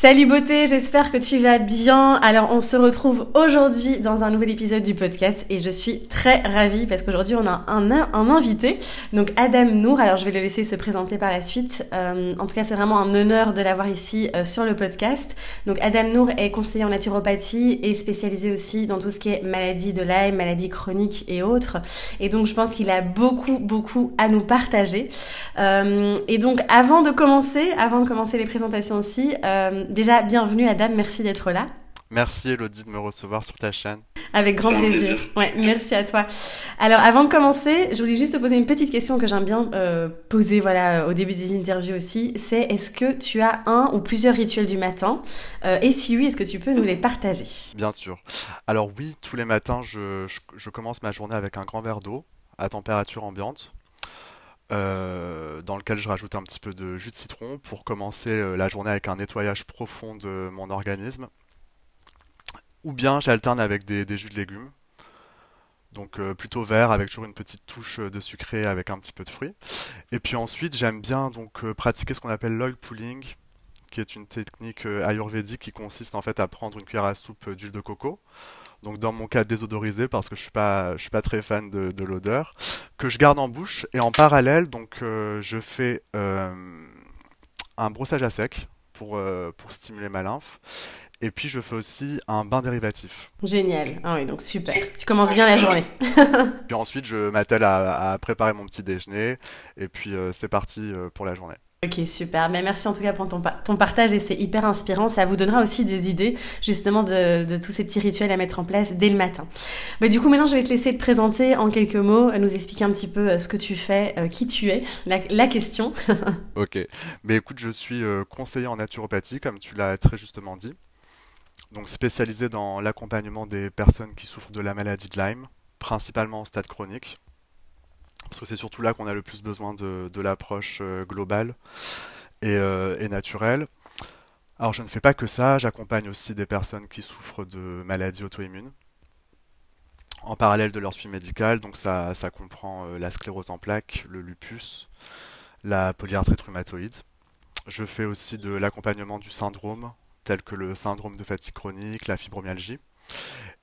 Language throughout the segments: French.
Salut beauté, j'espère que tu vas bien. Alors on se retrouve aujourd'hui dans un nouvel épisode du podcast et je suis très ravie parce qu'aujourd'hui on a un, invité, donc Adam Nour. Alors je vais le laisser se présenter par la suite. Euh, en tout cas c'est vraiment un honneur de l'avoir ici euh, sur le podcast. Donc Adam Nour est conseiller en naturopathie et spécialisé aussi dans tout ce qui est maladie de Lyme, maladie chronique et autres. Et donc je pense qu'il a beaucoup beaucoup à nous partager. Euh, et donc avant de commencer, avant de commencer les présentations aussi, Déjà, bienvenue Adam, merci d'être là. Merci Elodie de me recevoir sur ta chaîne. Avec grand plaisir. Ouais, merci à toi. Alors, avant de commencer, je voulais juste te poser une petite question que j'aime bien euh, poser voilà, au début des interviews aussi. C'est est-ce que tu as un ou plusieurs rituels du matin? Euh, Et si oui, est-ce que tu peux nous les partager? Bien sûr. Alors oui, tous les matins, je, je commence ma journée avec un grand verre d'eau à température ambiante. Euh, dans lequel je rajoute un petit peu de jus de citron pour commencer euh, la journée avec un nettoyage profond de mon organisme. Ou bien j'alterne avec des, jus de légumes. Donc euh, plutôt vert avec toujours une petite touche de sucré avec un petit peu de fruits. Et puis ensuite j'aime bien donc pratiquer ce qu'on appelle l'oil pulling, qui est une technique ayurvédique qui consiste en fait à prendre une cuillère à soupe d'huile de coco donc dans mon cas désodorisé parce que je suis pas je suis pas très fan de, l'odeur, que je garde en bouche et en parallèle donc euh, je fais euh, un brossage à sec pour euh, pour stimuler ma lymphe. Et puis je fais aussi un bain dérivatif. Génial. Ah oui, donc super. Tu commences bien la journée. puis ensuite, je m'attelle à, à, préparer mon petit déjeuner. Et puis c'est parti pour la journée. Ok, super. Mais merci en tout cas pour ton, partage et c'est hyper inspirant. Ça vous donnera aussi des idées justement de, tous ces petits rituels à mettre en place dès le matin. Mais du coup, maintenant, je vais te laisser te présenter en quelques mots, nous expliquer un petit peu euh, ce que tu fais, euh, qui tu es, la, la question. ok. Mais écoute, je suis euh, conseiller en naturopathie, comme tu l'as très justement dit. Donc spécialisé dans l'accompagnement des personnes qui souffrent de la maladie de Lyme, principalement en stade chronique parce que c'est surtout là qu'on a le plus besoin de, l'approche euh, globale euh, et, naturelle. Alors je ne fais pas que ça, j'accompagne aussi des personnes qui souffrent de maladies auto-immunes en parallèle de leur suivi médical, donc ça, comprend euh, la sclérose en plaques, le lupus, la polyarthrite rhumatoïde. Je fais aussi de l'accompagnement du syndrome, tel que le syndrome de fatigue chronique, la fibromyalgie.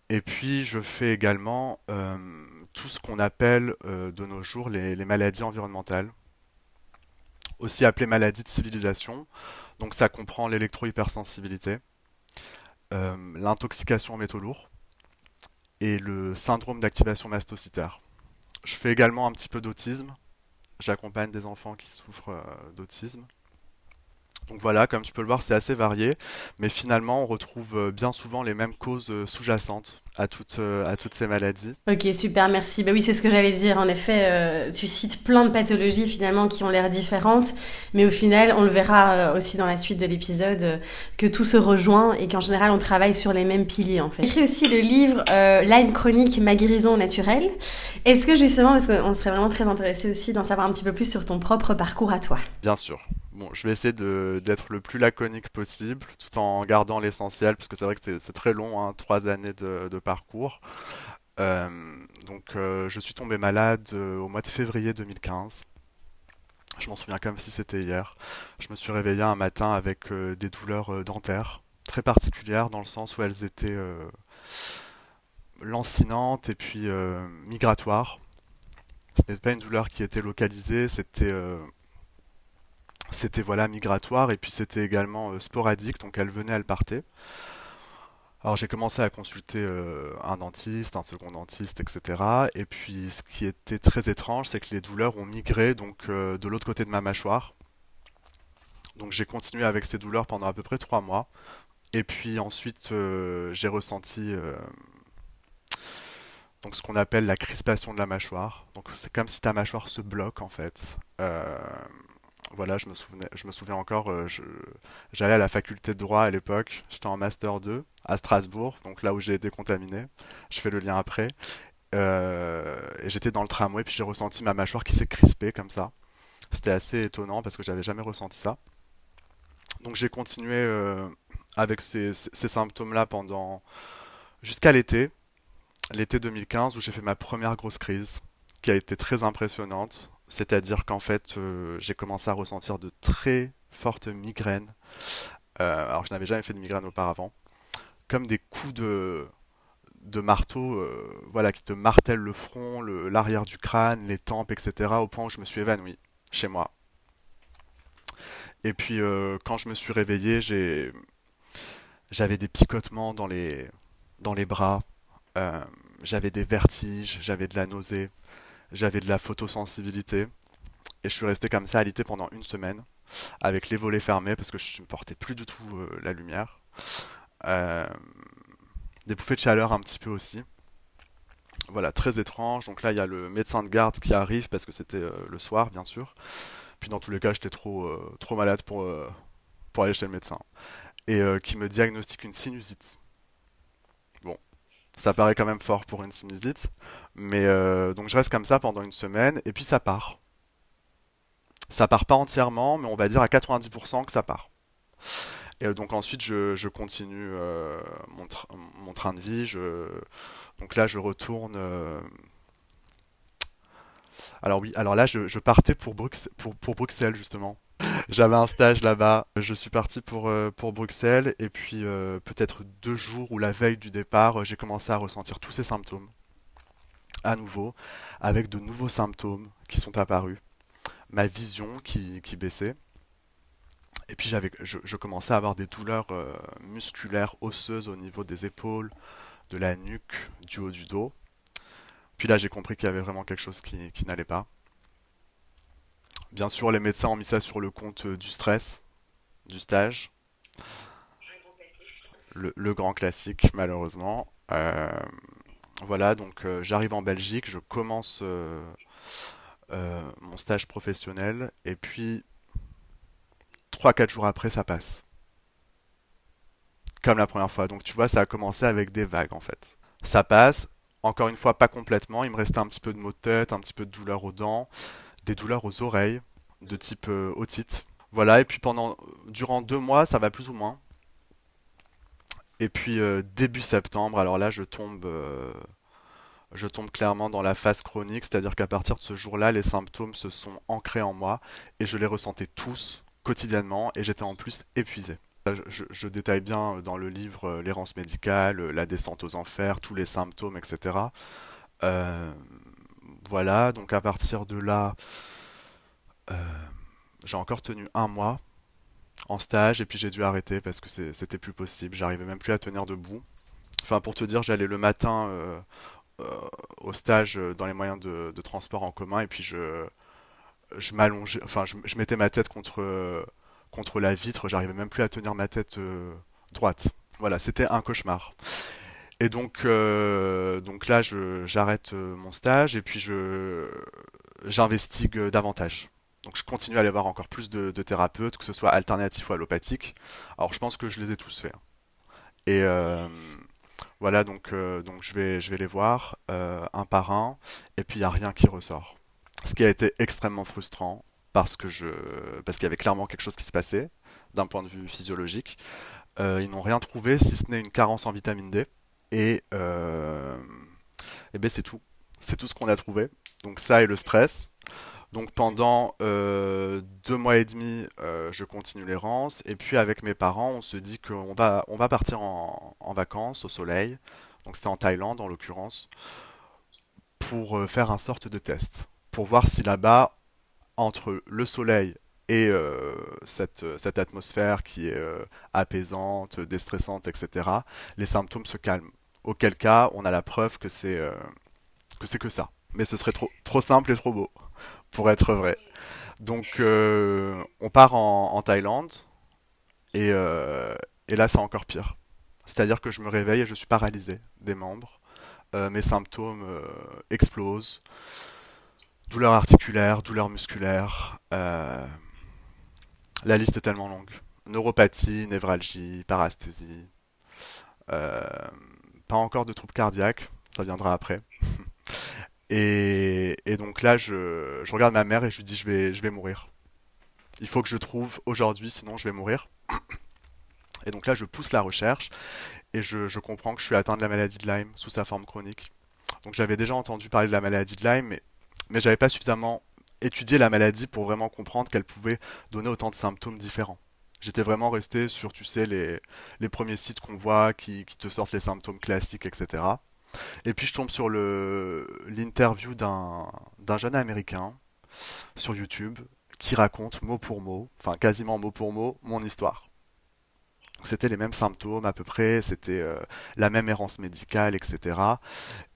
Et puis je fais également tout ce qu'on appelle euh, de nos jours les, maladies environnementales, aussi appelées maladies de civilisation. Donc ça comprend l'électro-hypersensibilité, euh, l'intoxication en métaux lourds et le syndrome d'activation mastocytaire. Je fais également un petit peu d'autisme. J'accompagne des enfants qui souffrent euh, d'autisme. Donc voilà, comme tu peux le voir, c'est assez varié, mais finalement, on retrouve bien souvent les mêmes causes sous-jacentes à toutes, euh, à toutes ces maladies. Ok, super, merci. Bah oui, c'est ce que j'allais dire. En effet, tu cites plein de pathologies finalement qui ont l'air différentes, mais au final, on le verra aussi dans la suite de l'épisode, que tout se rejoint et qu'en général, on travaille sur les mêmes piliers en fait. J'ai écrit aussi le livre Lyme chronique, ma guérison naturelle. Est-ce que justement, parce qu'on serait vraiment très intéressé aussi d'en savoir un petit peu plus sur ton propre parcours à toi? Bien sûr. Bon, je vais essayer d'être le plus laconique possible, tout en gardant l'essentiel, parce que c'est vrai que c'est très long, hein, trois années de, parcours. Euh, donc, euh, je suis tombé malade euh, au mois de février 2015. Je m'en souviens comme si c'était hier. Je me suis réveillé un matin avec des douleurs dentaires, très particulières, dans le sens où elles étaient lancinantes et puis migratoires. Ce n'était pas une douleur qui était localisée, c'était voilà migratoire et puis c'était également sporadique, donc elle venait, elle partait. Alors j'ai commencé à consulter euh, un dentiste, un second dentiste, etc. Et puis ce qui était très étrange, c'est que les douleurs ont migré donc euh, de l'autre côté de ma mâchoire. Donc j'ai continué avec ces douleurs pendant à peu près trois mois. Et puis ensuite j'ai ressenti donc ce qu'on appelle la crispation de la mâchoire. Donc c'est comme si ta mâchoire se bloque en fait voilà, je me, souvenais, je me souviens encore, euh, j'allais à la faculté de droit à l'époque, j'étais en master 2 à Strasbourg, donc là où j'ai été contaminé, je fais le lien après. Euh, et j'étais dans le tramway, puis j'ai ressenti ma mâchoire qui s'est crispée comme ça. C'était assez étonnant parce que j'avais jamais ressenti ça. Donc j'ai continué euh, avec ces, ces symptômes-là pendant jusqu'à l'été, l'été 2015 où j'ai fait ma première grosse crise qui a été très impressionnante. C'est-à-dire qu'en fait, euh, j'ai commencé à ressentir de très fortes migraines. Euh, alors je n'avais jamais fait de migraine auparavant. Comme des coups de, de marteau euh, voilà, qui te martèlent le front, l'arrière du crâne, les tempes, etc. au point où je me suis évanoui chez moi. Et puis quand je me suis réveillé, j'avais des picotements dans les, dans les bras, j'avais des vertiges, j'avais de la nausée, j'avais de la photosensibilité. Et je suis resté comme ça alité pendant une semaine, avec les volets fermés, parce que je ne portais plus du tout euh, la lumière. Euh, des bouffées de chaleur un petit peu aussi. Voilà, très étrange. Donc là, il y a le médecin de garde qui arrive, parce que c'était euh, le soir, bien sûr. Puis dans tous les cas, j'étais trop, trop malade pour, pour aller chez le médecin. Et qui me diagnostique une sinusite. Ça paraît quand même fort pour une sinusite. Mais euh, donc je reste comme ça pendant une semaine et puis ça part. Ça part pas entièrement, mais on va dire à 90% que ça part. Et euh, donc ensuite je, continue euh, mon, train de vie. Donc là je retourne. Alors oui, alors là je, partais pour, Bruxelles justement. J'avais un stage là-bas. Je suis parti pour, pour Bruxelles et puis peut-être deux jours ou la veille du départ, j'ai commencé à ressentir tous ces symptômes à nouveau, avec de nouveaux symptômes qui sont apparus, ma vision qui, baissait, et puis je, commençais à avoir des douleurs euh, musculaires osseuses au niveau des épaules, de la nuque, du haut du dos. Puis là j'ai compris qu'il y avait vraiment quelque chose qui, n'allait pas. Bien sûr les médecins ont mis ça sur le compte euh, du stress, du stage. Le, grand classique malheureusement. Euh, voilà, donc euh, j'arrive en Belgique, je commence mon stage professionnel, et puis 3-4 jours après, ça passe. Comme la première fois. Donc tu vois, ça a commencé avec des vagues en fait. Ça passe, encore une fois, pas complètement. Il me restait un petit peu de maux de tête, un petit peu de douleur aux dents, des douleurs aux oreilles, de type otite. Voilà, et puis pendant, durant deux mois, ça va plus ou moins. Et puis euh, début septembre, alors là je tombe, euh, je tombe clairement dans la phase chronique, c'est-à-dire qu'à partir de ce jour-là, les symptômes se sont ancrés en moi et je les ressentais tous quotidiennement et j'étais en plus épuisé. Je, détaille bien dans le livre euh, l'errance médicale, la descente aux enfers, tous les symptômes, etc. voilà, donc à partir de là, j'ai encore tenu un mois en stage et puis j'ai dû arrêter parce que c'était plus possible. J'arrivais même plus à tenir debout. Enfin, pour te dire, j'allais le matin euh, euh, au stage euh, dans les moyens de, transport en commun et puis je, je m'allongeais, enfin, je, mettais ma tête contre, contre la vitre. J'arrivais même plus à tenir ma tête droite. Voilà, c'était un cauchemar. Et donc, donc là, j'arrête mon stage et puis je j'investigue davantage. Donc je continue à aller voir encore plus de, thérapeutes, que ce soit alternatifs ou allopathiques. Alors je pense que je les ai tous faits. Hein. Et euh, voilà, donc, euh, donc je, vais, je vais les voir euh, un par un, et puis il n'y a rien qui ressort. Ce qui a été extrêmement frustrant, parce que je parce qu'il y avait clairement quelque chose qui se passait, d'un point de vue physiologique. ils n'ont rien trouvé, si ce n'est une carence en vitamine D. Et, et ben c'est tout. C'est tout ce qu'on a trouvé. Donc ça et le stress. Donc pendant euh, deux mois et demi, euh, je continue l'errance. Et puis avec mes parents, on se dit qu'on va, on va partir en, vacances au soleil. Donc c'était en Thaïlande en l'occurrence. Pour euh, faire un sorte de test. Pour voir si là-bas, entre le soleil et cette, cette, atmosphère qui est apaisante, déstressante, etc., les symptômes se calment. Auquel cas, on a la preuve que c'est que c'est que ça. Mais ce serait trop, trop simple et trop beau pour être vrai. Donc euh, on part en, Thaïlande et, euh, et là c'est encore pire. C'est-à-dire que je me réveille et je suis paralysé des membres. Euh, mes symptômes explosent. Douleur articulaire, douleur musculaire. la liste est tellement longue. Neuropathie, névralgie, parasthésie. Pas encore de troubles cardiaques, ça viendra après. Et, donc là, je, regarde ma mère et je lui dis je vais, mourir. Il faut que je trouve aujourd'hui, sinon je vais mourir. Et donc là, je pousse la recherche et je, je comprends que je suis atteint de la maladie de Lyme sous sa forme chronique. Donc j'avais déjà entendu parler de la maladie de Lyme, mais, mais j'avais pas suffisamment étudié la maladie pour vraiment comprendre qu'elle pouvait donner autant de symptômes différents. J'étais vraiment resté sur, tu sais, les, les premiers sites qu'on voit qui, qui te sortent les symptômes classiques, etc. Et puis je tombe sur le l'interview d'un d'un jeune américain sur YouTube qui raconte mot pour mot, enfin quasiment mot pour mot, mon histoire. C'était les mêmes symptômes à peu près, c'était euh, la même errance médicale, etc.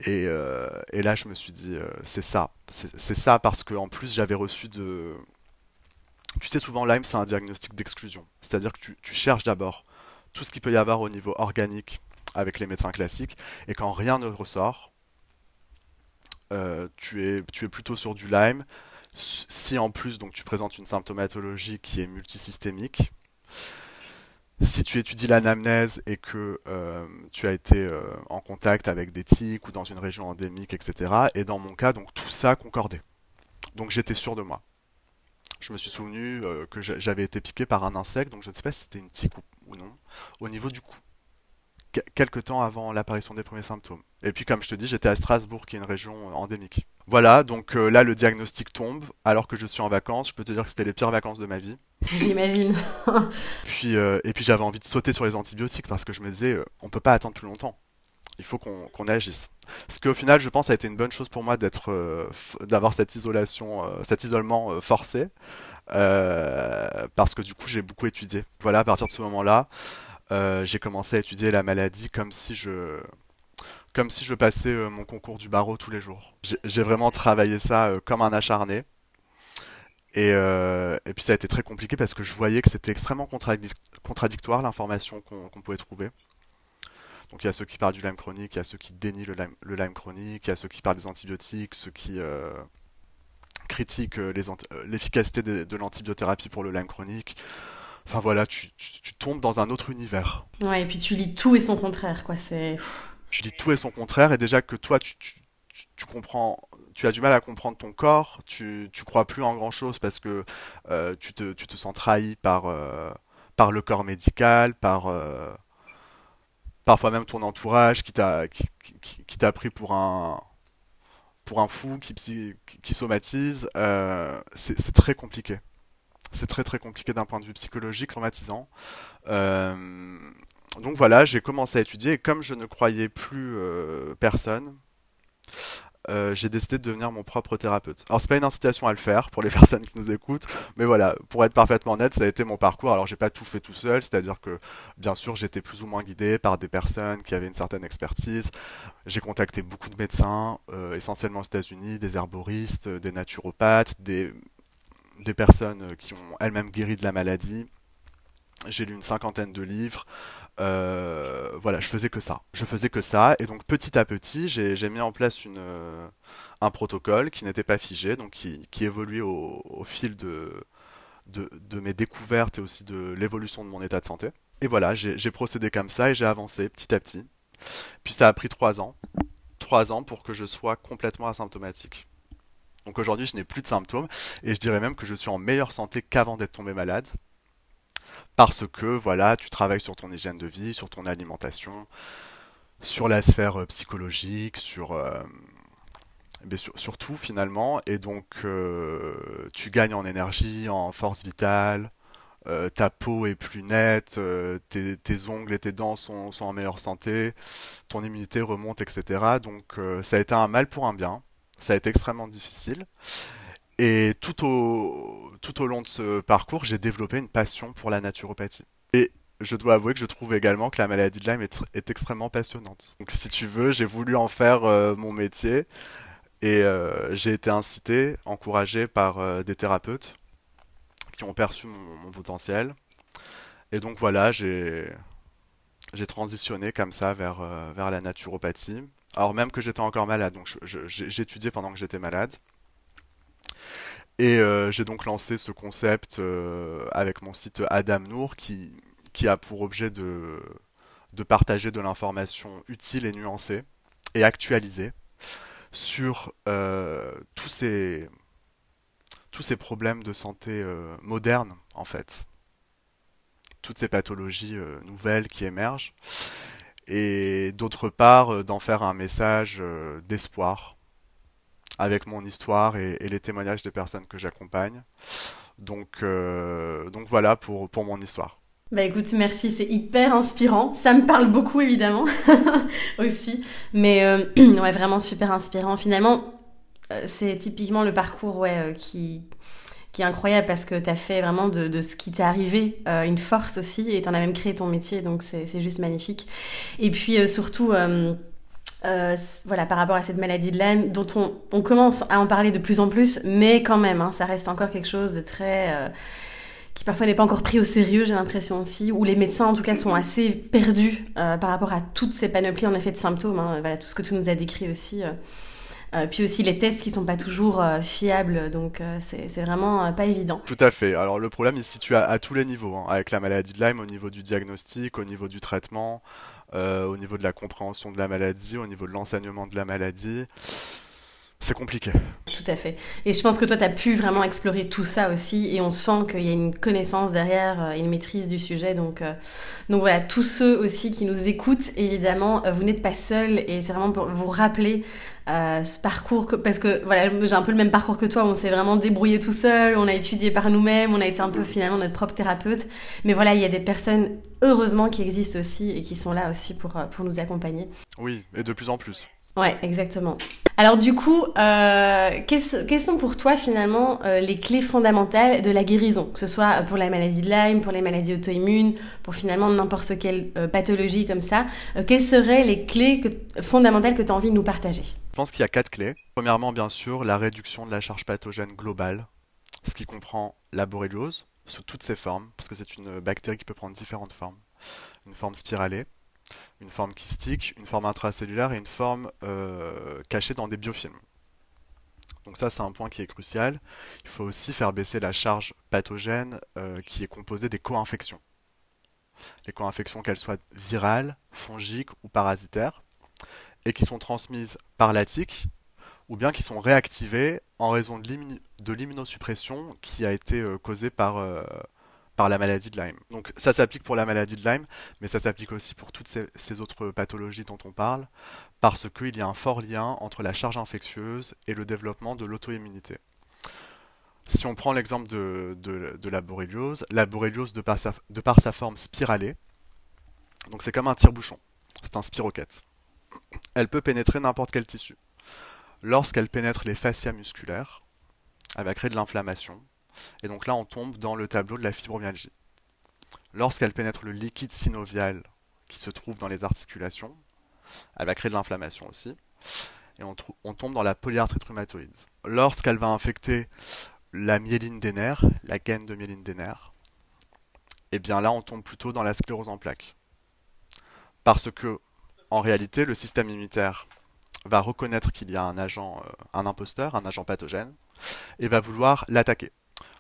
Et, euh, et là, je me suis dit, euh, c'est ça. C'est c'est ça parce que en plus, j'avais reçu de... Tu sais, souvent, Lyme, c'est un diagnostic d'exclusion. C'est-à-dire que tu, cherches d'abord tout ce qu'il peut y avoir au niveau organique avec les médecins classiques, et quand rien ne ressort, euh, tu es, tu es plutôt sur du Lyme. Si en plus donc tu présentes une symptomatologie qui est multisystémique, si tu étudies l'anamnèse et que euh, tu as été euh, en contact avec des tiques ou dans une région endémique, etc., et dans mon cas, donc tout ça concordait. Donc j'étais sûr de moi. Je me suis souvenu euh, que j'a- j'avais été piqué par un insecte, donc je ne sais pas si c'était une tique ou, ou non, au niveau du cou, que- quelque temps avant l'apparition des premiers symptômes. Et puis comme je te dis, j'étais à Strasbourg, qui est une région euh, endémique. Voilà, donc euh, là le diagnostic tombe, alors que je suis en vacances, je peux te dire que c'était les pires vacances de ma vie. J'imagine. Puis, euh, et puis j'avais envie de sauter sur les antibiotiques parce que je me disais, on peut pas attendre plus longtemps. Il faut qu'on agisse. Ce qui au final, je pense, a été une bonne chose pour moi d'être, euh, d'avoir cette isolation, euh, cet isolement euh, forcé, parce que du coup, j'ai beaucoup étudié. Voilà, à partir de ce moment-là, j'ai commencé à étudier la maladie comme si je, comme si je passais mon concours du barreau tous les jours. J'ai vraiment travaillé ça comme un acharné. Et, puis ça a été très compliqué parce que je voyais que c'était extrêmement contradic- contradictoire l'information qu'on pouvait trouver. Donc il y a ceux qui parlent du Lyme chronique, il y a ceux qui dénient le Lyme, le Lyme chronique, il y a ceux qui parlent des antibiotiques, ceux qui euh, critiquent euh, euh, l'efficacité de, de l'antibiothérapie pour le Lyme chronique. Enfin voilà, tu, tu- tu tombes dans un autre univers. Ouais, et puis tu lis tout et son contraire, quoi. C'est. Tu dis tout et son contraire, et déjà que toi, tu, tu, tu- tu comprends, tu as du mal à comprendre ton corps, tu, tu crois plus en grand-chose parce que euh, tu te, tu te sens trahi par, euh, par le corps médical, par euh, parfois même ton entourage qui t'a qui, t'a pris pour un pour un fou qui, qui, somatise. Euh, c'est c'est très compliqué. C'est très très compliqué d'un point de vue psychologique, traumatisant. Euh, donc voilà, j'ai commencé à étudier et comme je ne croyais plus euh, personne, euh, j'ai décidé de devenir mon propre thérapeute. Alors c'est pas une incitation à le faire pour les personnes qui nous écoutent, mais voilà, pour être parfaitement honnête, ça a été mon parcours. Alors j'ai pas tout fait tout seul, c'est-à-dire que bien sûr j'étais plus ou moins guidé par des personnes qui avaient une certaine expertise. J'ai contacté beaucoup de médecins, euh, essentiellement aux États-Unis, des herboristes, euh, des naturopathes, des, des personnes qui ont elles-mêmes guéri de la maladie. J'ai lu une cinquantaine de livres. Euh, voilà, je faisais que ça. Je faisais que ça. Et donc petit à petit, j'ai mis en place euh, un protocole qui n'était pas figé, donc qui, évoluait au, fil de, de, mes découvertes et aussi de l'évolution de mon état de santé. Et voilà, j'ai procédé comme ça et j'ai avancé petit à petit. Puis ça a pris trois ans. Trois ans pour que je sois complètement asymptomatique. Donc aujourd'hui, je n'ai plus de symptômes et je dirais même que je suis en meilleure santé qu'avant d'être tombé malade parce que voilà, tu travailles sur ton hygiène de vie, sur ton alimentation, sur la sphère euh, psychologique, sur, euh, sur, tout finalement, et donc euh, tu gagnes en énergie, en force vitale, ta peau est plus nette, tes, ongles et tes dents sont, en meilleure santé, ton immunité remonte, etc. Donc ça a été un mal pour un bien, ça a été extrêmement difficile. Et tout au, tout au long de ce parcours, j'ai développé une passion pour la naturopathie. Et je dois avouer que je trouve également que la maladie de Lyme est, tr- est extrêmement passionnante. Donc si tu veux, j'ai voulu en faire euh, mon métier et euh, j'ai été incité, encouragé par euh, des thérapeutes qui ont perçu mon, potentiel. Et donc voilà, j'ai transitionné comme ça vers, vers la naturopathie. Alors même que j'étais encore malade, donc j'étudiais pendant que j'étais malade. Et euh, j'ai donc lancé ce concept euh, avec mon site Adam Nour qui, a pour objet de, partager de l'information utile et nuancée et actualisée sur tous ces tous ces problèmes de santé modernes en fait, toutes ces pathologies nouvelles qui émergent, et d'autre part d'en faire un message d'espoir avec mon histoire et, les témoignages des personnes que j'accompagne. Donc, donc voilà pour, pour mon histoire. Bah écoute, merci, c'est hyper inspirant. Ça me parle beaucoup évidemment aussi, mais euh, ouais, vraiment super inspirant. Finalement, euh, c'est typiquement le parcours ouais, euh, qui, qui est incroyable parce que tu as fait vraiment de, de ce qui t'est arrivé une force aussi et tu en as même créé ton métier, donc c'est juste magnifique. Et puis surtout... voilà, par rapport à cette maladie de Lyme, dont on, commence à en parler de plus en plus, mais quand même, hein, ça reste encore quelque chose de très qui parfois n'est pas encore pris au sérieux, j'ai l'impression aussi, où les médecins en tout cas sont assez perdus euh, par rapport à toutes ces panoplies en effet de symptômes, hein, voilà, tout ce que tu nous as décrit aussi. Euh. Euh, puis aussi les tests qui sont pas toujours fiables, donc c'est vraiment pas évident. Tout à fait. Alors le problème il se situe à, tous les niveaux, hein, avec la maladie de Lyme, au niveau du diagnostic, au niveau du traitement, au niveau de la compréhension de la maladie, au niveau de l'enseignement de la maladie c'est compliqué. Tout à fait. Et je pense que toi, tu as pu vraiment explorer tout ça aussi, et on sent qu'il y a une connaissance derrière euh, et une maîtrise du sujet. Donc, euh, donc voilà, tous ceux aussi qui nous écoutent, évidemment, euh, vous n'êtes pas seuls, et c'est vraiment pour vous rappeler ce parcours, parce que voilà, j'ai un peu le même parcours que toi, on s'est vraiment débrouillé tout seul, on a étudié par nous-mêmes, on a été un peu finalement notre propre thérapeute. Mais voilà, il y a des personnes, heureusement, qui existent aussi et qui sont là aussi pour, pour nous accompagner. Oui, et de plus en plus. Ouais, exactement. Alors du coup, euh, quelles, sont pour toi finalement euh, les clés fondamentales de la guérison, que ce soit pour la maladie de Lyme, pour les maladies auto-immunes, pour finalement n'importe quelle euh, pathologie comme ça Quelles seraient les clés fondamentales que tu as envie de nous partager? Je pense qu'il y a quatre clés. Premièrement, bien sûr, la réduction de la charge pathogène globale, ce qui comprend la borréliose sous toutes ses formes, parce que c'est une bactérie qui peut prendre différentes formes. Une forme spiralée, une forme kystique, une forme intracellulaire et une forme euh, cachée dans des biofilms. Donc ça c'est un point qui est crucial. Il faut aussi faire baisser la charge pathogène euh, qui est composée des co-infections. Les co-infections qu'elles soient virales, fongiques ou parasitaires, et qui sont transmises par la tique, ou bien qui sont réactivées en raison de l'immunosuppression qui a été euh, causée par la maladie de Lyme. Donc ça s'applique pour la maladie de Lyme, mais ça s'applique aussi pour toutes ces, autres pathologies dont on parle, parce qu'il y a un fort lien entre la charge infectieuse et le développement de l'auto-immunité. Si on prend l'exemple de, la borréliose, la borréliose de par sa, de par sa forme spiralée, donc c'est comme un tire-bouchon, c'est un spiroquette. Elle peut pénétrer n'importe quel tissu. Lorsqu'elle pénètre les fascias musculaires, elle va créer de l'inflammation, et donc là, on tombe dans le tableau de la fibromyalgie. Lorsqu'elle pénètre le liquide synovial qui se trouve dans les articulations, elle va créer de l'inflammation aussi. Et on, tombe dans la polyarthrite rhumatoïde. Lorsqu'elle va infecter la myéline des nerfs, la gaine de myéline des nerfs, et eh bien là, on tombe plutôt dans la sclérose en plaques. Parce que, en réalité, le système immunitaire va reconnaître qu'il y a un agent, euh, un imposteur, un agent pathogène, et va vouloir l'attaquer.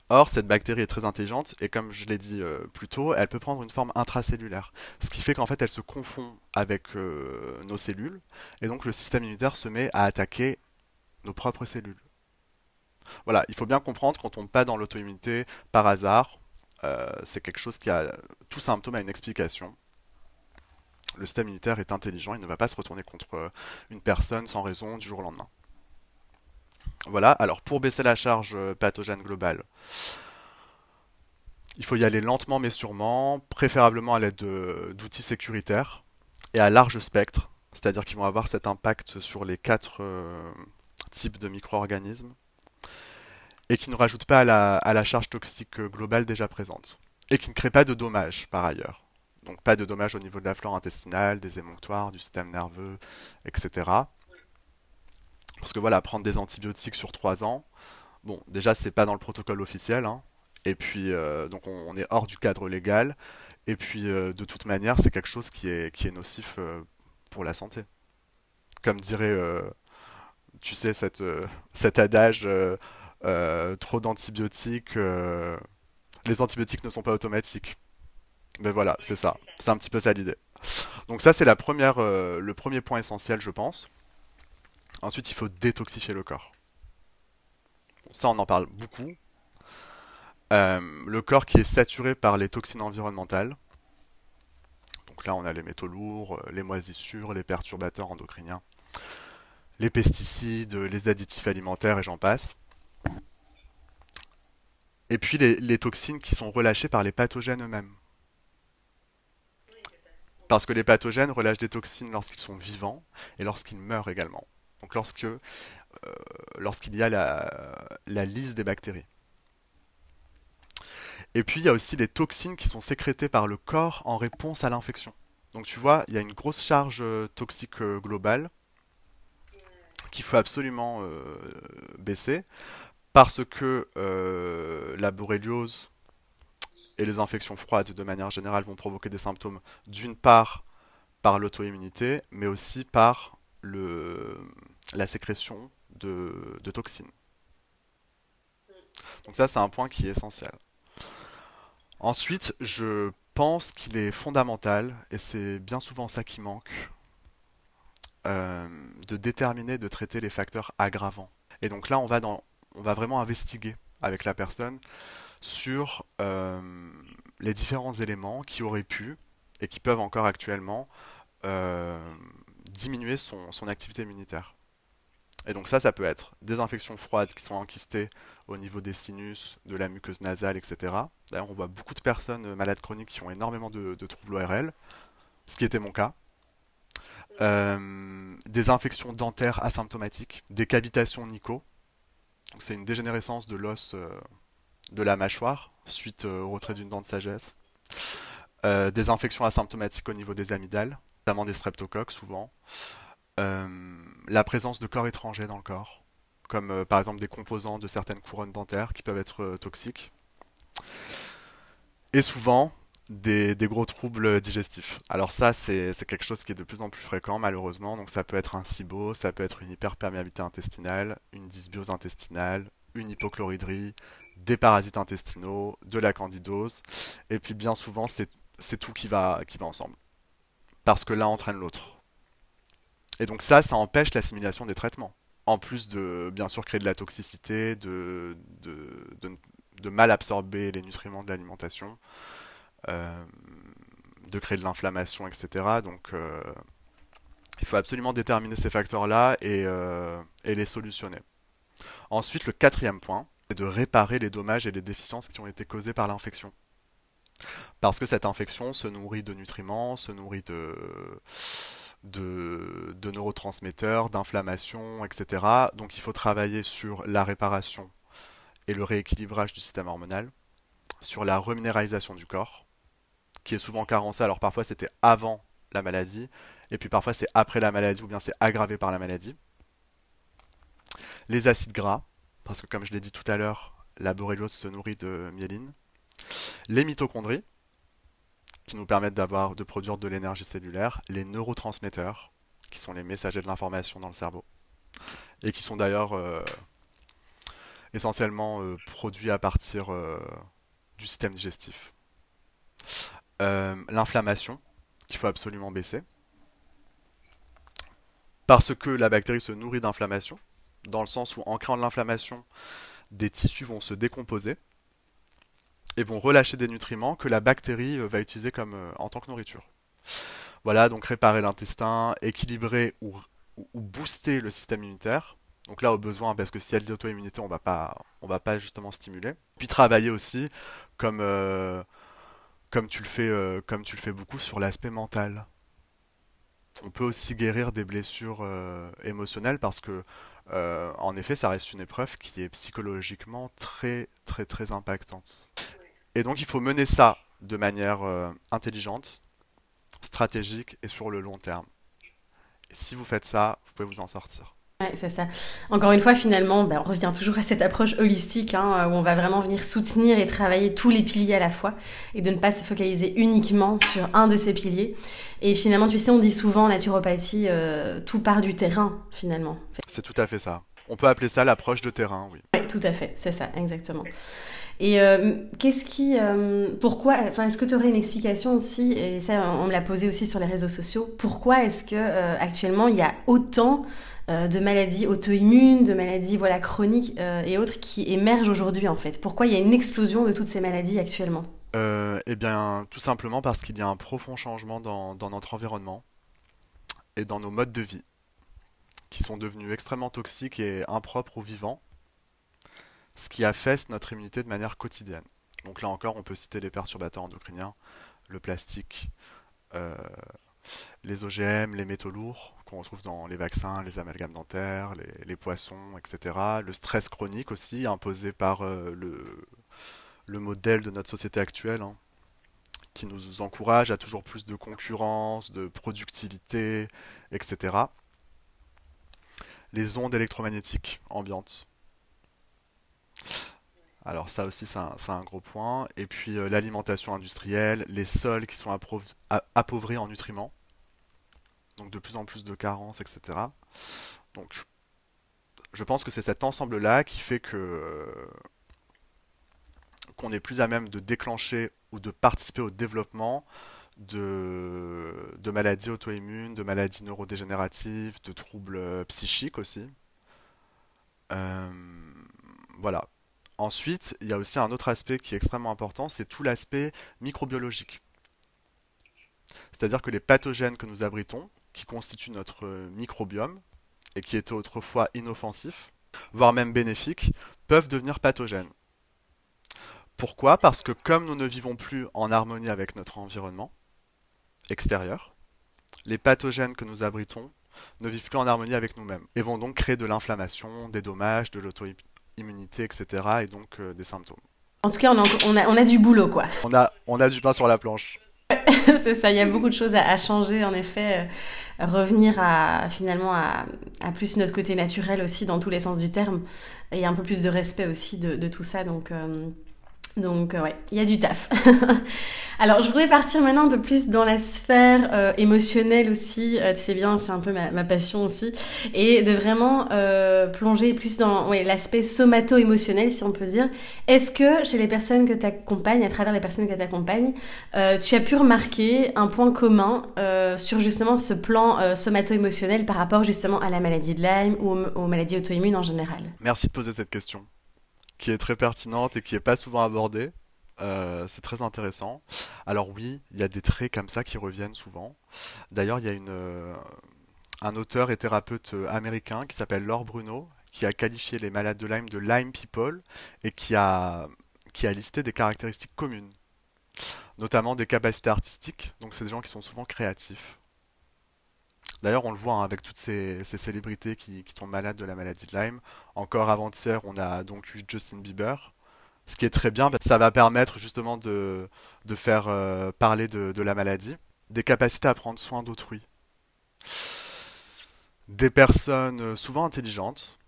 Or, cette bactérie est très intelligente et comme je l'ai dit euh, plus tôt, elle peut prendre une forme intracellulaire. Ce qui fait qu'en fait, elle se confond avec euh, nos cellules et donc le système immunitaire se met à attaquer nos propres cellules. Voilà, il faut bien comprendre qu'on tombe pas dans l'auto-immunité par hasard. Euh, c'est quelque chose qui a tout symptôme à une explication. Le système immunitaire est intelligent, il ne va pas se retourner contre une personne sans raison du jour au lendemain. Voilà, alors pour baisser la charge euh, pathogène globale, il faut y aller lentement mais sûrement, préférablement à l'aide d'outils sécuritaires et à large spectre, c'est-à-dire qu'ils vont avoir cet impact sur les quatre euh, types de micro-organismes et qui ne rajoutent pas à la, à la, charge toxique globale déjà présente et qui ne créent pas de dommages par ailleurs. Donc pas de dommages au niveau de la flore intestinale, des émonctoires, du système nerveux, etc. Parce que voilà, prendre des antibiotiques sur 3 ans, bon, déjà, c'est pas dans le protocole officiel, hein. et puis, euh, donc, on, est hors du cadre légal, et puis, euh, de toute manière, c'est quelque chose qui est, qui est nocif euh, pour la santé. Comme dirait, tu sais, cette, cet adage, trop d'antibiotiques, les antibiotiques ne sont pas automatiques. Mais voilà, c'est ça, c'est un petit peu ça l'idée. Donc ça, c'est la première, le premier point essentiel, je pense. Ensuite, il faut détoxifier le corps. ça, on en parle beaucoup. Euh, le corps qui est saturé par les toxines environnementales. Donc là, on a les métaux lourds, euh, les moisissures, les perturbateurs endocriniens, les pesticides, les additifs alimentaires et j'en passe. Et puis les, toxines qui sont relâchées par les pathogènes eux-mêmes. Parce que les pathogènes relâchent des toxines lorsqu'ils sont vivants et lorsqu'ils meurent également. Donc lorsque euh, lorsqu'il y a la, la des bactéries. Et puis il y a aussi les toxines qui sont sécrétées par le corps en réponse à l'infection. Donc tu vois, il y a une grosse charge euh, toxique euh, globale qu'il faut absolument baisser parce que la borréliose et les infections froides de manière générale vont provoquer des symptômes d'une part par l'auto-immunité, mais aussi par le, la sécrétion de, toxines. Donc ça, c'est un point qui est essentiel. Ensuite, je pense qu'il est fondamental, et c'est bien souvent ça qui manque, euh, de déterminer, de traiter les facteurs aggravants. Et donc là, on va, vraiment investiguer avec la personne sur euh, les différents éléments qui auraient pu, et qui peuvent encore actuellement, euh, diminuer son activité immunitaire. Et donc ça, ça peut être des infections froides qui sont enquistées au niveau des sinus, de la muqueuse nasale, etc. D'ailleurs, on voit beaucoup de personnes euh, malades chroniques qui ont énormément de, troubles ORL, ce qui était mon cas. Euh, des infections dentaires asymptomatiques, des cavitations nico. C'est une dégénérescence de l'os euh, de la mâchoire suite au retrait d'une dent de sagesse. des infections asymptomatiques au niveau des amygdales, notamment des streptocoques souvent. La présence de corps étrangers dans le corps comme euh, par exemple des composants de certaines couronnes dentaires qui peuvent être euh, toxiques. Et souvent, des, gros troubles digestifs. Alors ça, c'est quelque chose qui est de plus en plus fréquent, malheureusement. Donc ça peut être un SIBO, ça peut être une hyperperméabilité intestinale, une dysbiose intestinale, une hypochloridrie, des parasites intestinaux, de la candidose. Et puis bien souvent, c'est tout qui va, qui va ensemble. Parce que l'un entraîne l'autre. Et donc ça, ça empêche l'assimilation des traitements en plus de bien sûr créer de la toxicité, de, mal absorber les nutriments de l'alimentation, euh, de créer de l'inflammation, etc. Donc euh, il faut absolument déterminer ces facteurs-là et, euh, et, les solutionner. Ensuite, le quatrième point, c'est de réparer les dommages et les déficiences qui ont été causées par l'infection. Parce que cette infection se nourrit de nutriments, se nourrit de de, neurotransmetteurs, d'inflammation, etc. Donc il faut travailler sur la réparation et le rééquilibrage du système hormonal, sur la reminéralisation du corps, qui est souvent carencé. Alors parfois c'était avant la maladie, et puis parfois c'est après la maladie, ou bien c'est aggravé par la maladie. Les acides gras, parce que comme je l'ai dit tout à l'heure, la borréliose se nourrit de myéline. Les mitochondries, qui nous permettent d'avoir, de produire de l'énergie cellulaire, les neurotransmetteurs, qui sont les messagers de l'information dans le cerveau, et qui sont d'ailleurs euh, essentiellement euh, produits à partir euh, du système digestif. L'inflammation, qu'il faut absolument baisser, parce que la bactérie se nourrit d'inflammation, dans le sens où en créant de l'inflammation, des tissus vont se décomposer, et vont relâcher des nutriments que la bactérie euh, va utiliser comme, euh, en tant que nourriture. Voilà, donc réparer l'intestin, équilibrer ou, booster le système immunitaire. Donc là, au besoin, parce que si elle y a l'auto-immunité, on va pas, on va pas justement stimuler. Puis travailler aussi, comme, euh, comme, tu le fais, comme tu le fais beaucoup, sur l'aspect mental. On peut aussi guérir des blessures émotionnelles parce que, en effet, ça reste une épreuve qui est psychologiquement très, très, très impactante. Et donc il faut mener ça de manière euh, intelligente, stratégique et sur le long terme. Et si vous faites ça, vous pouvez vous en sortir. Ouais, c'est ça. Encore une fois, finalement, ben, on revient toujours à cette approche holistique hein, où on va vraiment venir soutenir et travailler tous les piliers à la fois et de ne pas se focaliser uniquement sur un de ces piliers. Et finalement, tu sais, on dit souvent en naturopathie, euh, tout part du terrain, finalement. C'est tout à fait ça. On peut appeler ça l'approche de terrain, oui. Oui, tout à fait, c'est ça, exactement. Et euh, qu'est-ce qui, euh, pourquoi, enfin, est-ce que tu aurais une explication aussi, et ça, on me l'a posé aussi sur les réseaux sociaux, pourquoi est-ce que euh, actuellement il y a autant de maladies auto-immunes, de maladies voilà, chroniques et autres qui émergent aujourd'hui en fait? Pourquoi il y a une explosion de toutes ces maladies actuellement? Eh bien, tout simplement parce qu'il y a un profond changement dans, dans notre environnement et dans nos modes de vie qui sont devenus extrêmement toxiques et impropres aux vivants, ce qui affaisse notre immunité de manière quotidienne. Donc là encore, on peut citer les perturbateurs endocriniens, le plastique, euh, les OGM, les métaux lourds qu'on retrouve dans les vaccins, les amalgames dentaires, les, poissons, etc. Le stress chronique aussi, imposé par euh, le, le, modèle de notre société actuelle, hein, qui nous encourage à toujours plus de concurrence, de productivité, etc. Les ondes électromagnétiques ambiantes. Alors ça aussi c'est un, gros point. Et puis euh, l'alimentation industrielle, les sols qui sont appauvris en nutriments. Donc de plus en plus de carences, etc. Donc je pense que c'est cet ensemble-là qui fait que euh, qu'on est plus à même de déclencher ou de participer au développement de, de maladies auto-immunes, de maladies neurodégénératives, de troubles euh, psychiques aussi. Voilà. Ensuite, il y a aussi un autre aspect qui est extrêmement important, c'est tout l'aspect microbiologique. C'est-à-dire que les pathogènes que nous abritons, qui constituent notre microbiome, et qui étaient autrefois inoffensifs, voire même bénéfiques, peuvent devenir pathogènes. Pourquoi? Parce que comme nous ne vivons plus en harmonie avec notre environnement extérieur, les pathogènes que nous abritons ne vivent plus en harmonie avec nous-mêmes et vont donc créer de l'inflammation, des dommages, de immunité, etc. et donc euh, des symptômes. En tout cas, on a, on a, on a du boulot, quoi. On a, on a du pain sur la planche. c'est ça, il y a beaucoup de choses à, changer, en effet. Euh, revenir à, finalement, à, à, plus notre côté naturel aussi, dans tous les sens du terme. Et un peu plus de respect aussi de, de tout ça. Donc, euh, donc euh, ouais, il y a du taf. Alors je voudrais partir maintenant un peu plus dans la sphère euh, émotionnelle aussi. Euh, tu sais bien, c'est un peu ma, passion aussi. Et de vraiment plonger plus dans l'aspect somato-émotionnel, si on peut dire. Est-ce que chez les personnes que tu accompagnes, à travers les personnes que tu accompagnes, tu as pu remarquer un point commun sur justement ce plan somato-émotionnel par rapport justement à la maladie de Lyme ou aux maladies auto-immunes en général? Merci de poser cette question qui est très pertinente et qui est pas souvent abordée. Euh, c'est très intéressant. Alors oui, il y a des traits comme ça qui reviennent souvent. D'ailleurs, il y a euh, un auteur et thérapeute américain qui s'appelle Laure Bruno, qui a qualifié les malades de Lyme de Lyme people et qui a, qui a listé des caractéristiques communes, notamment des capacités artistiques. Donc c'est des gens qui sont souvent créatifs. D'ailleurs, on le voit hein, avec toutes ces, célébrités qui, tombent malades de la maladie de Lyme. Encore avant-hier, on a donc eu Justin Bieber. Ce qui est très bien, ça va permettre justement de, faire euh, parler de, la maladie. Des capacités à prendre soin d'autrui. Des personnes euh, souvent intelligentes,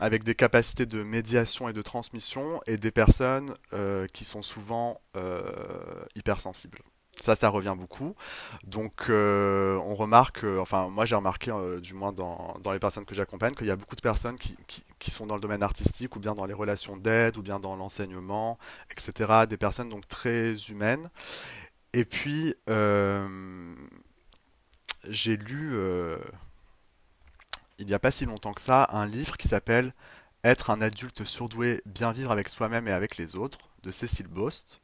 avec des capacités de médiation et de transmission, et des personnes euh, qui sont souvent hypersensibles. Ça, ça revient beaucoup. Donc, euh, on remarque, euh, enfin, moi j'ai remarqué, euh, du moins dans, dans, les personnes que j'accompagne, qu'il y a beaucoup de personnes qui, qui, qui, sont dans le domaine artistique, ou bien dans les relations d'aide, ou bien dans l'enseignement, etc. Des personnes donc très humaines. Et puis, j'ai lu, il n'y a pas si longtemps que ça, un livre qui s'appelle Être un adulte surdoué, bien vivre avec soi-même et avec les autres, de Cécile Bost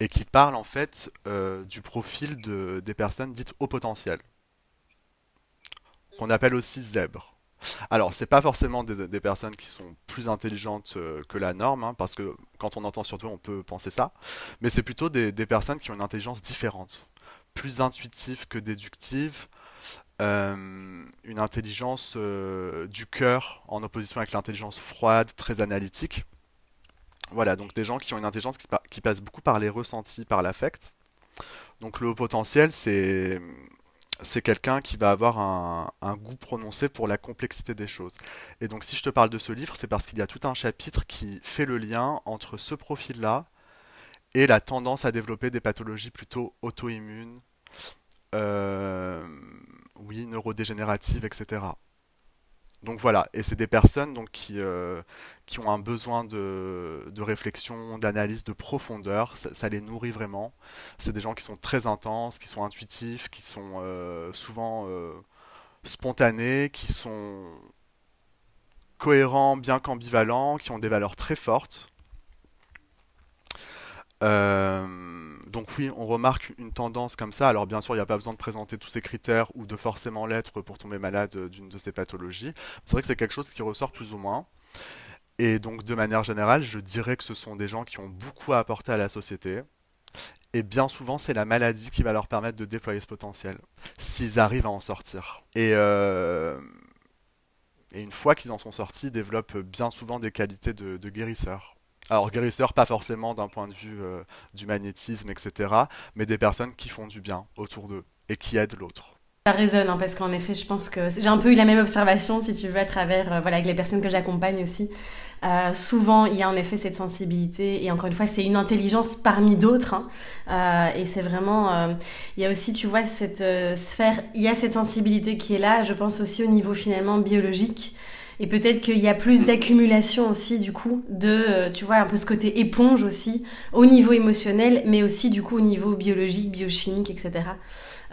et qui parle en fait euh, du profil de, des personnes dites au potentiel, qu'on appelle aussi zèbres. Alors, c'est pas forcément des, personnes qui sont plus intelligentes euh, que la norme, hein, parce que quand on entend surtout, on peut penser ça, mais c'est plutôt des, personnes qui ont une intelligence différente, plus intuitive que déductive, euh, une intelligence du cœur en opposition avec l'intelligence froide, très analytique. Voilà, donc des gens qui ont une intelligence qui, passe beaucoup par les ressentis, par l'affect. Donc le haut potentiel, c'est quelqu'un qui va avoir un, un, goût prononcé pour la complexité des choses. Et donc si je te parle de ce livre, c'est parce qu'il y a tout un chapitre qui fait le lien entre ce profil-là et la tendance à développer des pathologies plutôt auto-immunes, euh, oui, neurodégénératives, etc. Donc voilà, et c'est des personnes donc, qui, euh, qui ont un besoin de, de réflexion, d'analyse, de profondeur, ça, les nourrit vraiment. C'est des gens qui sont très intenses, qui sont intuitifs, qui sont euh, souvent euh, spontanés, qui sont cohérents bien qu'ambivalents, qui ont des valeurs très fortes. Donc oui, on remarque une tendance comme ça. Alors bien sûr, il n'y a pas besoin de présenter tous ces critères ou de forcément l'être pour tomber malade d'une de ces pathologies. C'est vrai que c'est quelque chose qui ressort plus ou moins. Et donc de manière générale, je dirais que ce sont des gens qui ont beaucoup à apporter à la société. Et bien souvent, c'est la maladie qui va leur permettre de déployer ce potentiel, s'ils arrivent à en sortir. Et, euh, une fois qu'ils en sont sortis, ils développent bien souvent des qualités de, de guérisseurs. Alors guérisseurs, pas forcément d'un point de vue euh, du magnétisme, etc., mais des personnes qui font du bien autour d'eux et qui aident l'autre. Ça résonne, hein, parce qu'en effet, je pense que j'ai un peu eu la même observation, si tu veux, à travers euh, voilà, avec les personnes que j'accompagne aussi. Euh, souvent, il y a en effet cette sensibilité, et encore une fois, c'est une intelligence parmi d'autres. Hein. Et c'est vraiment, il y a aussi, tu vois, cette sphère, il y a cette sensibilité qui est là. Je pense aussi au niveau finalement biologique. Et peut-être qu'il y a plus d'accumulation aussi, du coup, de, euh, tu vois, un peu ce côté éponge aussi, au niveau émotionnel, mais aussi, du coup, au niveau biologique, biochimique, etc.